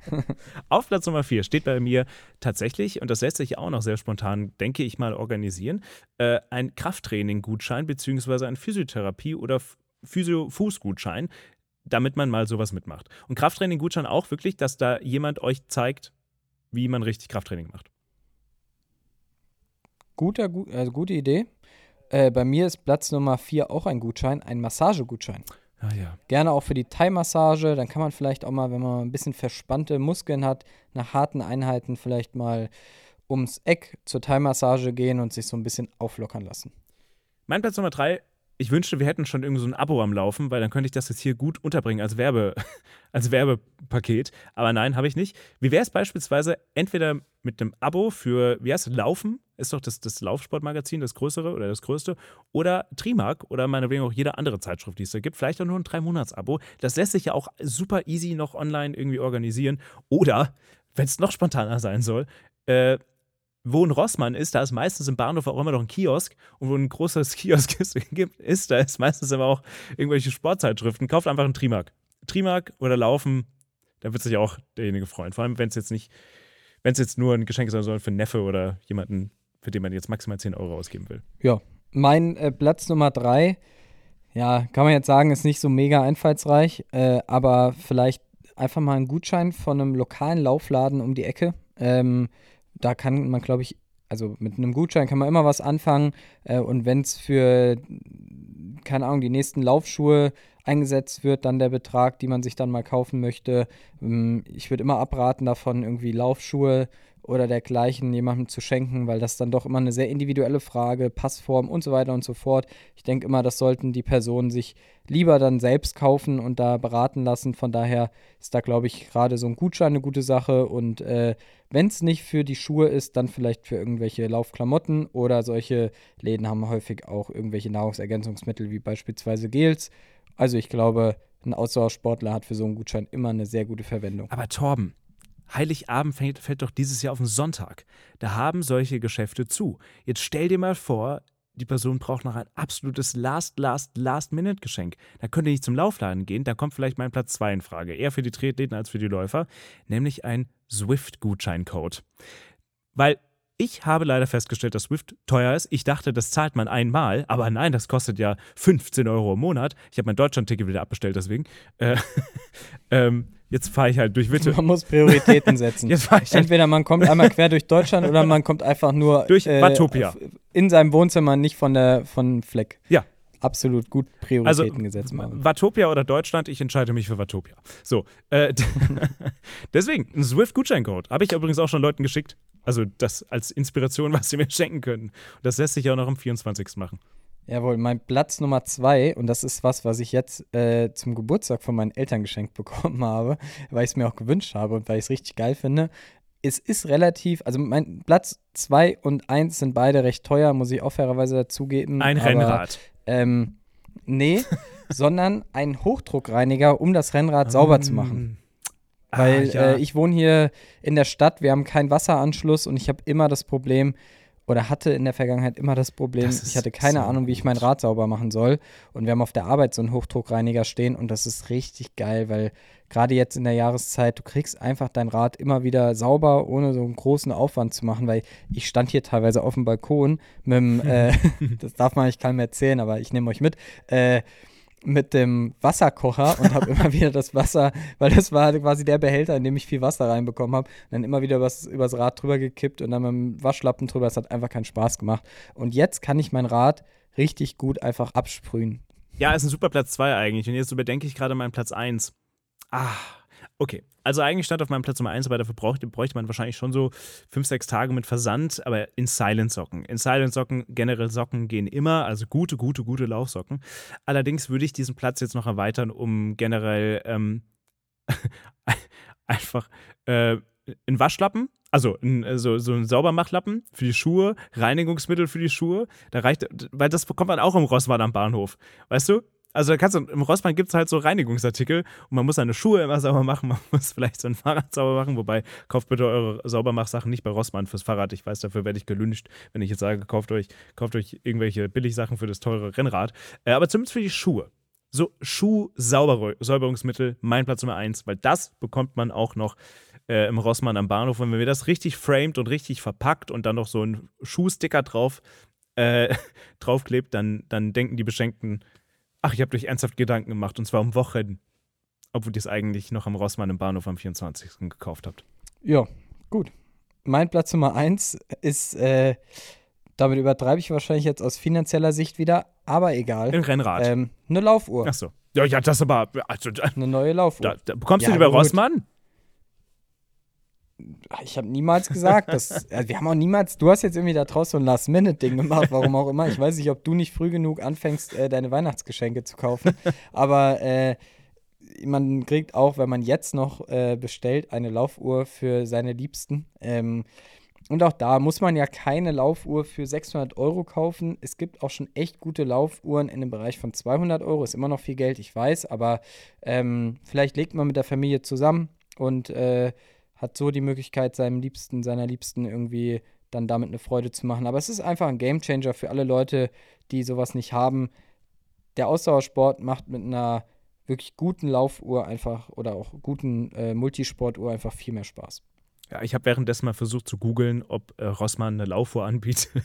<laughs> Auf Platz Nummer 4 steht bei mir tatsächlich, und das lässt sich auch noch sehr spontan, denke ich mal, organisieren, äh, ein Krafttraining-Gutschein beziehungsweise ein Physiotherapie- oder Physio-Fußgutschein, damit man mal sowas mitmacht. Und Krafttraining-Gutschein auch wirklich, dass da jemand euch zeigt, wie man richtig Krafttraining macht. Guter, gu also gute Idee. Äh, bei mir ist Platz Nummer 4 auch ein Gutschein, ein Massagegutschein. Ah ja. Gerne auch für die Thai-Massage. Dann kann man vielleicht auch mal, wenn man ein bisschen verspannte Muskeln hat, nach harten Einheiten vielleicht mal ums Eck zur Thai-Massage gehen und sich so ein bisschen auflockern lassen. Mein Platz Nummer 3, ich wünschte, wir hätten schon irgendwie so ein Abo am Laufen, weil dann könnte ich das jetzt hier gut unterbringen als, Werbe, <laughs> als Werbepaket. Aber nein, habe ich nicht. Wie wäre es beispielsweise entweder mit einem Abo für, wie heißt es, Laufen? Ist doch das, das Laufsportmagazin, das größere oder das größte. Oder Trimark oder meinetwegen auch jede andere Zeitschrift, die es da gibt. Vielleicht auch nur ein Drei-Monats-Abo. Das lässt sich ja auch super easy noch online irgendwie organisieren. Oder, wenn es noch spontaner sein soll, äh, wo ein Rossmann ist, da ist meistens im Bahnhof auch immer noch ein Kiosk und wo ein großes <laughs> Kiosk ist, ist da ist meistens immer auch irgendwelche Sportzeitschriften. Kauft einfach einen Trimark. Trimark oder Laufen, da wird sich auch derjenige freuen. Vor allem, wenn es jetzt nicht, wenn es jetzt nur ein Geschenk sein soll für einen Neffe oder jemanden, für den man jetzt maximal 10 Euro ausgeben will. Ja, mein äh, Platz Nummer drei, ja, kann man jetzt sagen, ist nicht so mega einfallsreich, äh, aber vielleicht einfach mal einen Gutschein von einem lokalen Laufladen um die Ecke. Ähm, da kann man, glaube ich, also mit einem Gutschein kann man immer was anfangen. Äh, und wenn es für, keine Ahnung, die nächsten Laufschuhe eingesetzt wird, dann der Betrag, die man sich dann mal kaufen möchte. Ähm, ich würde immer abraten davon, irgendwie Laufschuhe oder dergleichen jemandem zu schenken, weil das dann doch immer eine sehr individuelle Frage, Passform und so weiter und so fort. Ich denke immer, das sollten die Personen sich lieber dann selbst kaufen und da beraten lassen. Von daher ist da, glaube ich, gerade so ein Gutschein eine gute Sache. Und äh, wenn es nicht für die Schuhe ist, dann vielleicht für irgendwelche Laufklamotten oder solche Läden haben häufig auch irgendwelche Nahrungsergänzungsmittel wie beispielsweise Gels. Also ich glaube, ein Ausdauersportler hat für so einen Gutschein immer eine sehr gute Verwendung. Aber Torben, Heiligabend fällt, fällt doch dieses Jahr auf den Sonntag. Da haben solche Geschäfte zu. Jetzt stell dir mal vor, die Person braucht noch ein absolutes Last, Last, Last-Minute-Geschenk. Da könnt ihr nicht zum Laufladen gehen, da kommt vielleicht mein Platz 2 in Frage. Eher für die Triathleten als für die Läufer, nämlich ein Swift-Gutscheincode. Weil ich habe leider festgestellt, dass Swift teuer ist. Ich dachte, das zahlt man einmal, aber nein, das kostet ja 15 Euro im Monat. Ich habe mein Deutschland-Ticket wieder abbestellt, deswegen. Äh, <laughs> ähm, jetzt fahre ich halt durch Witte. Man muss Prioritäten <laughs> setzen. Jetzt ich halt Entweder man kommt einmal quer durch Deutschland oder man kommt einfach nur Durch Watopia. in seinem Wohnzimmer, nicht von der von Fleck. Ja. Absolut gut Also, Prioritäten gesetzt, Marvin. Watopia oder Deutschland, ich entscheide mich für Watopia. So, äh, <laughs> deswegen, ein Swift-Gutscheincode. Habe ich übrigens auch schon Leuten geschickt. Also das als Inspiration, <laughs> was sie mir schenken können. Und das lässt sich auch noch am 24. machen. Jawohl, mein Platz Nummer zwei, und das ist was, was ich jetzt äh, zum Geburtstag von meinen Eltern geschenkt bekommen habe, <laughs> weil ich es mir auch gewünscht habe und weil ich es richtig geil finde. Es ist relativ, also mein Platz zwei und eins sind beide recht teuer, muss ich auch fairerweise dazugeben. Ein Rennrad. Ähm, nee, <laughs> sondern ein Hochdruckreiniger, um das Rennrad sauber zu machen. Weil Ah, ja. äh, ich wohne hier in der Stadt, wir haben keinen Wasseranschluss und ich habe immer das Problem, oder hatte in der Vergangenheit immer das Problem, Das ich hatte keine so Ahnung, wie ich mein. Rad sauber machen soll. Und wir haben auf der Arbeit so einen Hochdruckreiniger stehen und das ist richtig geil, weil gerade jetzt in der Jahreszeit, du kriegst einfach dein Rad immer wieder sauber, ohne so einen großen Aufwand zu machen, weil ich stand hier teilweise auf dem Balkon mit dem, äh, <laughs> <laughs> das darf man eigentlich keinem erzählen, aber ich nehme euch mit, äh, mit dem Wasserkocher und habe <laughs> immer wieder das Wasser, weil das war quasi der Behälter, in dem ich viel Wasser reinbekommen habe, dann immer wieder was übers Rad drüber gekippt und dann mit dem Waschlappen drüber. Das hat einfach keinen Spaß gemacht. Und jetzt kann ich mein Rad richtig gut einfach absprühen. Ja, ist ein super Platz 2 eigentlich. Und jetzt überdenke ich gerade meinen Platz 1. Ah, okay. Also eigentlich stand auf meinem Platz Nummer 1, aber dafür bräuchte, bräuchte man wahrscheinlich schon so 5, 6 Tage mit Versand, aber in Silent-Socken. In Silent-Socken, generell Socken gehen immer, also gute, gute, gute Laufsocken. Allerdings würde ich diesen Platz jetzt noch erweitern, um generell ähm, <laughs> einfach äh, einen Waschlappen, also ein, so, so ein Saubermachlappen für die Schuhe, Reinigungsmittel für die Schuhe. Da reicht, weil das bekommt man auch im Rossmann am Bahnhof. Weißt du? Also da kannst du, im Rossmann gibt es halt so Reinigungsartikel und man muss seine Schuhe immer sauber machen, man <laughs> muss vielleicht sein Fahrrad sauber machen, wobei kauft bitte eure Saubermachsachen nicht bei Rossmann fürs Fahrrad. Ich weiß, dafür werde ich gelünscht, wenn ich jetzt sage, kauft euch, kauft euch irgendwelche Billigsachen für das teure Rennrad. Äh, aber zumindest für die Schuhe. So Schuh-Säuberungsmittel, mein Platz Nummer eins, weil das bekommt man auch noch äh, im Rossmann am Bahnhof. Und wenn wir das richtig framed und richtig verpackt und dann noch so ein Schuhsticker drauf äh, <laughs> draufklebt, dann, dann denken die Beschenkten, ach, ich habe euch ernsthaft Gedanken gemacht und zwar um Wochen, obwohl ihr es eigentlich noch am Rossmann im Bahnhof am 24. gekauft habt. Ja, gut. Mein Platz Nummer eins ist, äh, damit übertreibe ich wahrscheinlich jetzt aus finanzieller Sicht wieder, aber egal. Im Rennrad. Ähm, eine Laufuhr. ach so. Ja, ja, das aber, also, Eine neue Laufuhr. da, da bekommst du Ja, die bei gut. Rossmann? Ich habe niemals gesagt, dass. Also <laughs> wir haben auch niemals. Du hast jetzt irgendwie da draußen so ein Last-Minute-Ding gemacht, warum auch immer. Ich weiß nicht, ob du nicht früh genug anfängst, äh, deine Weihnachtsgeschenke zu kaufen. Aber äh, man kriegt auch, wenn man jetzt noch äh, bestellt, eine Laufuhr für seine Liebsten. Ähm, und auch da muss man ja keine Laufuhr für 600 Euro kaufen. Es gibt auch schon echt gute Laufuhren in dem Bereich von 200 Euro. Ist immer noch viel Geld, ich weiß, aber ähm, vielleicht legt man mit der Familie zusammen und äh, hat so die Möglichkeit, seinem Liebsten, seiner Liebsten irgendwie dann damit eine Freude zu machen. Aber es ist einfach ein Gamechanger für alle Leute, die sowas nicht haben. Der Ausdauersport macht mit einer wirklich guten Laufuhr einfach oder auch guten äh, Multisportuhr einfach viel mehr Spaß. Ja, ich habe währenddessen mal versucht zu googeln, ob äh, Rossmann eine Laufuhr anbietet. <laughs>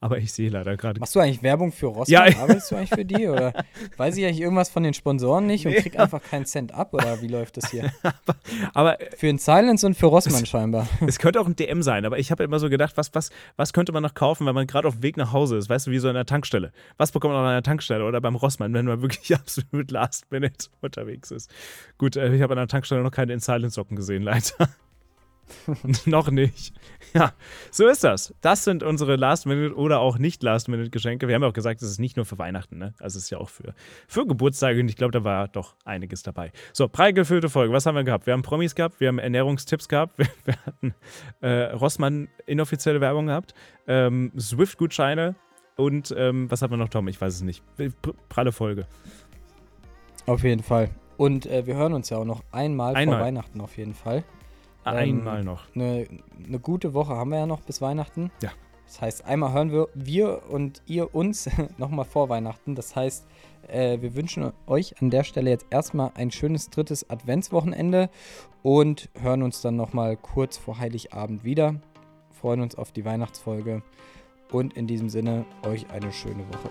aber ich sehe leider gerade. Machst du eigentlich Werbung für Rossmann? Ja, <laughs> Arbeitest du eigentlich für die? Oder weiß ich eigentlich irgendwas von den Sponsoren nicht und Nee. krieg einfach keinen Cent ab? Oder wie läuft das hier? <laughs> Aber Für den Silence und für Rossmann scheinbar. <laughs> es könnte auch ein DM sein, aber ich habe immer so gedacht, was, was, was könnte man noch kaufen, wenn man gerade auf dem Weg nach Hause ist, weißt du, wie so in der Tankstelle. Was bekommt man an einer Tankstelle oder beim Rossmann, wenn man wirklich absolut last minute unterwegs ist? Gut, äh, ich habe an der Tankstelle noch keine In-Silence-Socken gesehen, leider. <laughs> noch nicht. Ja, so ist das. Das sind unsere Last-Minute oder auch nicht Last-Minute-Geschenke. Wir haben ja auch gesagt, es ist nicht nur für Weihnachten, ne? Also es ist ja auch für, für Geburtstage und ich glaube, da war doch einiges dabei. So, prall gefüllte Folge. Was haben wir gehabt? Wir haben Promis gehabt, wir haben Ernährungstipps gehabt, wir, <laughs> wir hatten äh, Rossmann inoffizielle Werbung gehabt, ähm, Swift-Gutscheine und ähm, was haben wir noch, Tom? Ich weiß es nicht. Pralle Folge. Auf jeden Fall. Und äh, wir hören uns ja auch noch einmal, Einmal. vor Weihnachten auf jeden Fall. Ähm, Einmal noch. Eine, eine gute Woche haben wir ja noch bis Weihnachten. Ja. Das heißt, einmal hören wir, wir und ihr uns <laughs> nochmal vor Weihnachten. Das heißt, äh, wir wünschen euch an der Stelle jetzt erstmal ein schönes drittes Adventswochenende und hören uns dann nochmal kurz vor Heiligabend wieder. Freuen uns auf die Weihnachtsfolge und in diesem Sinne euch eine schöne Woche.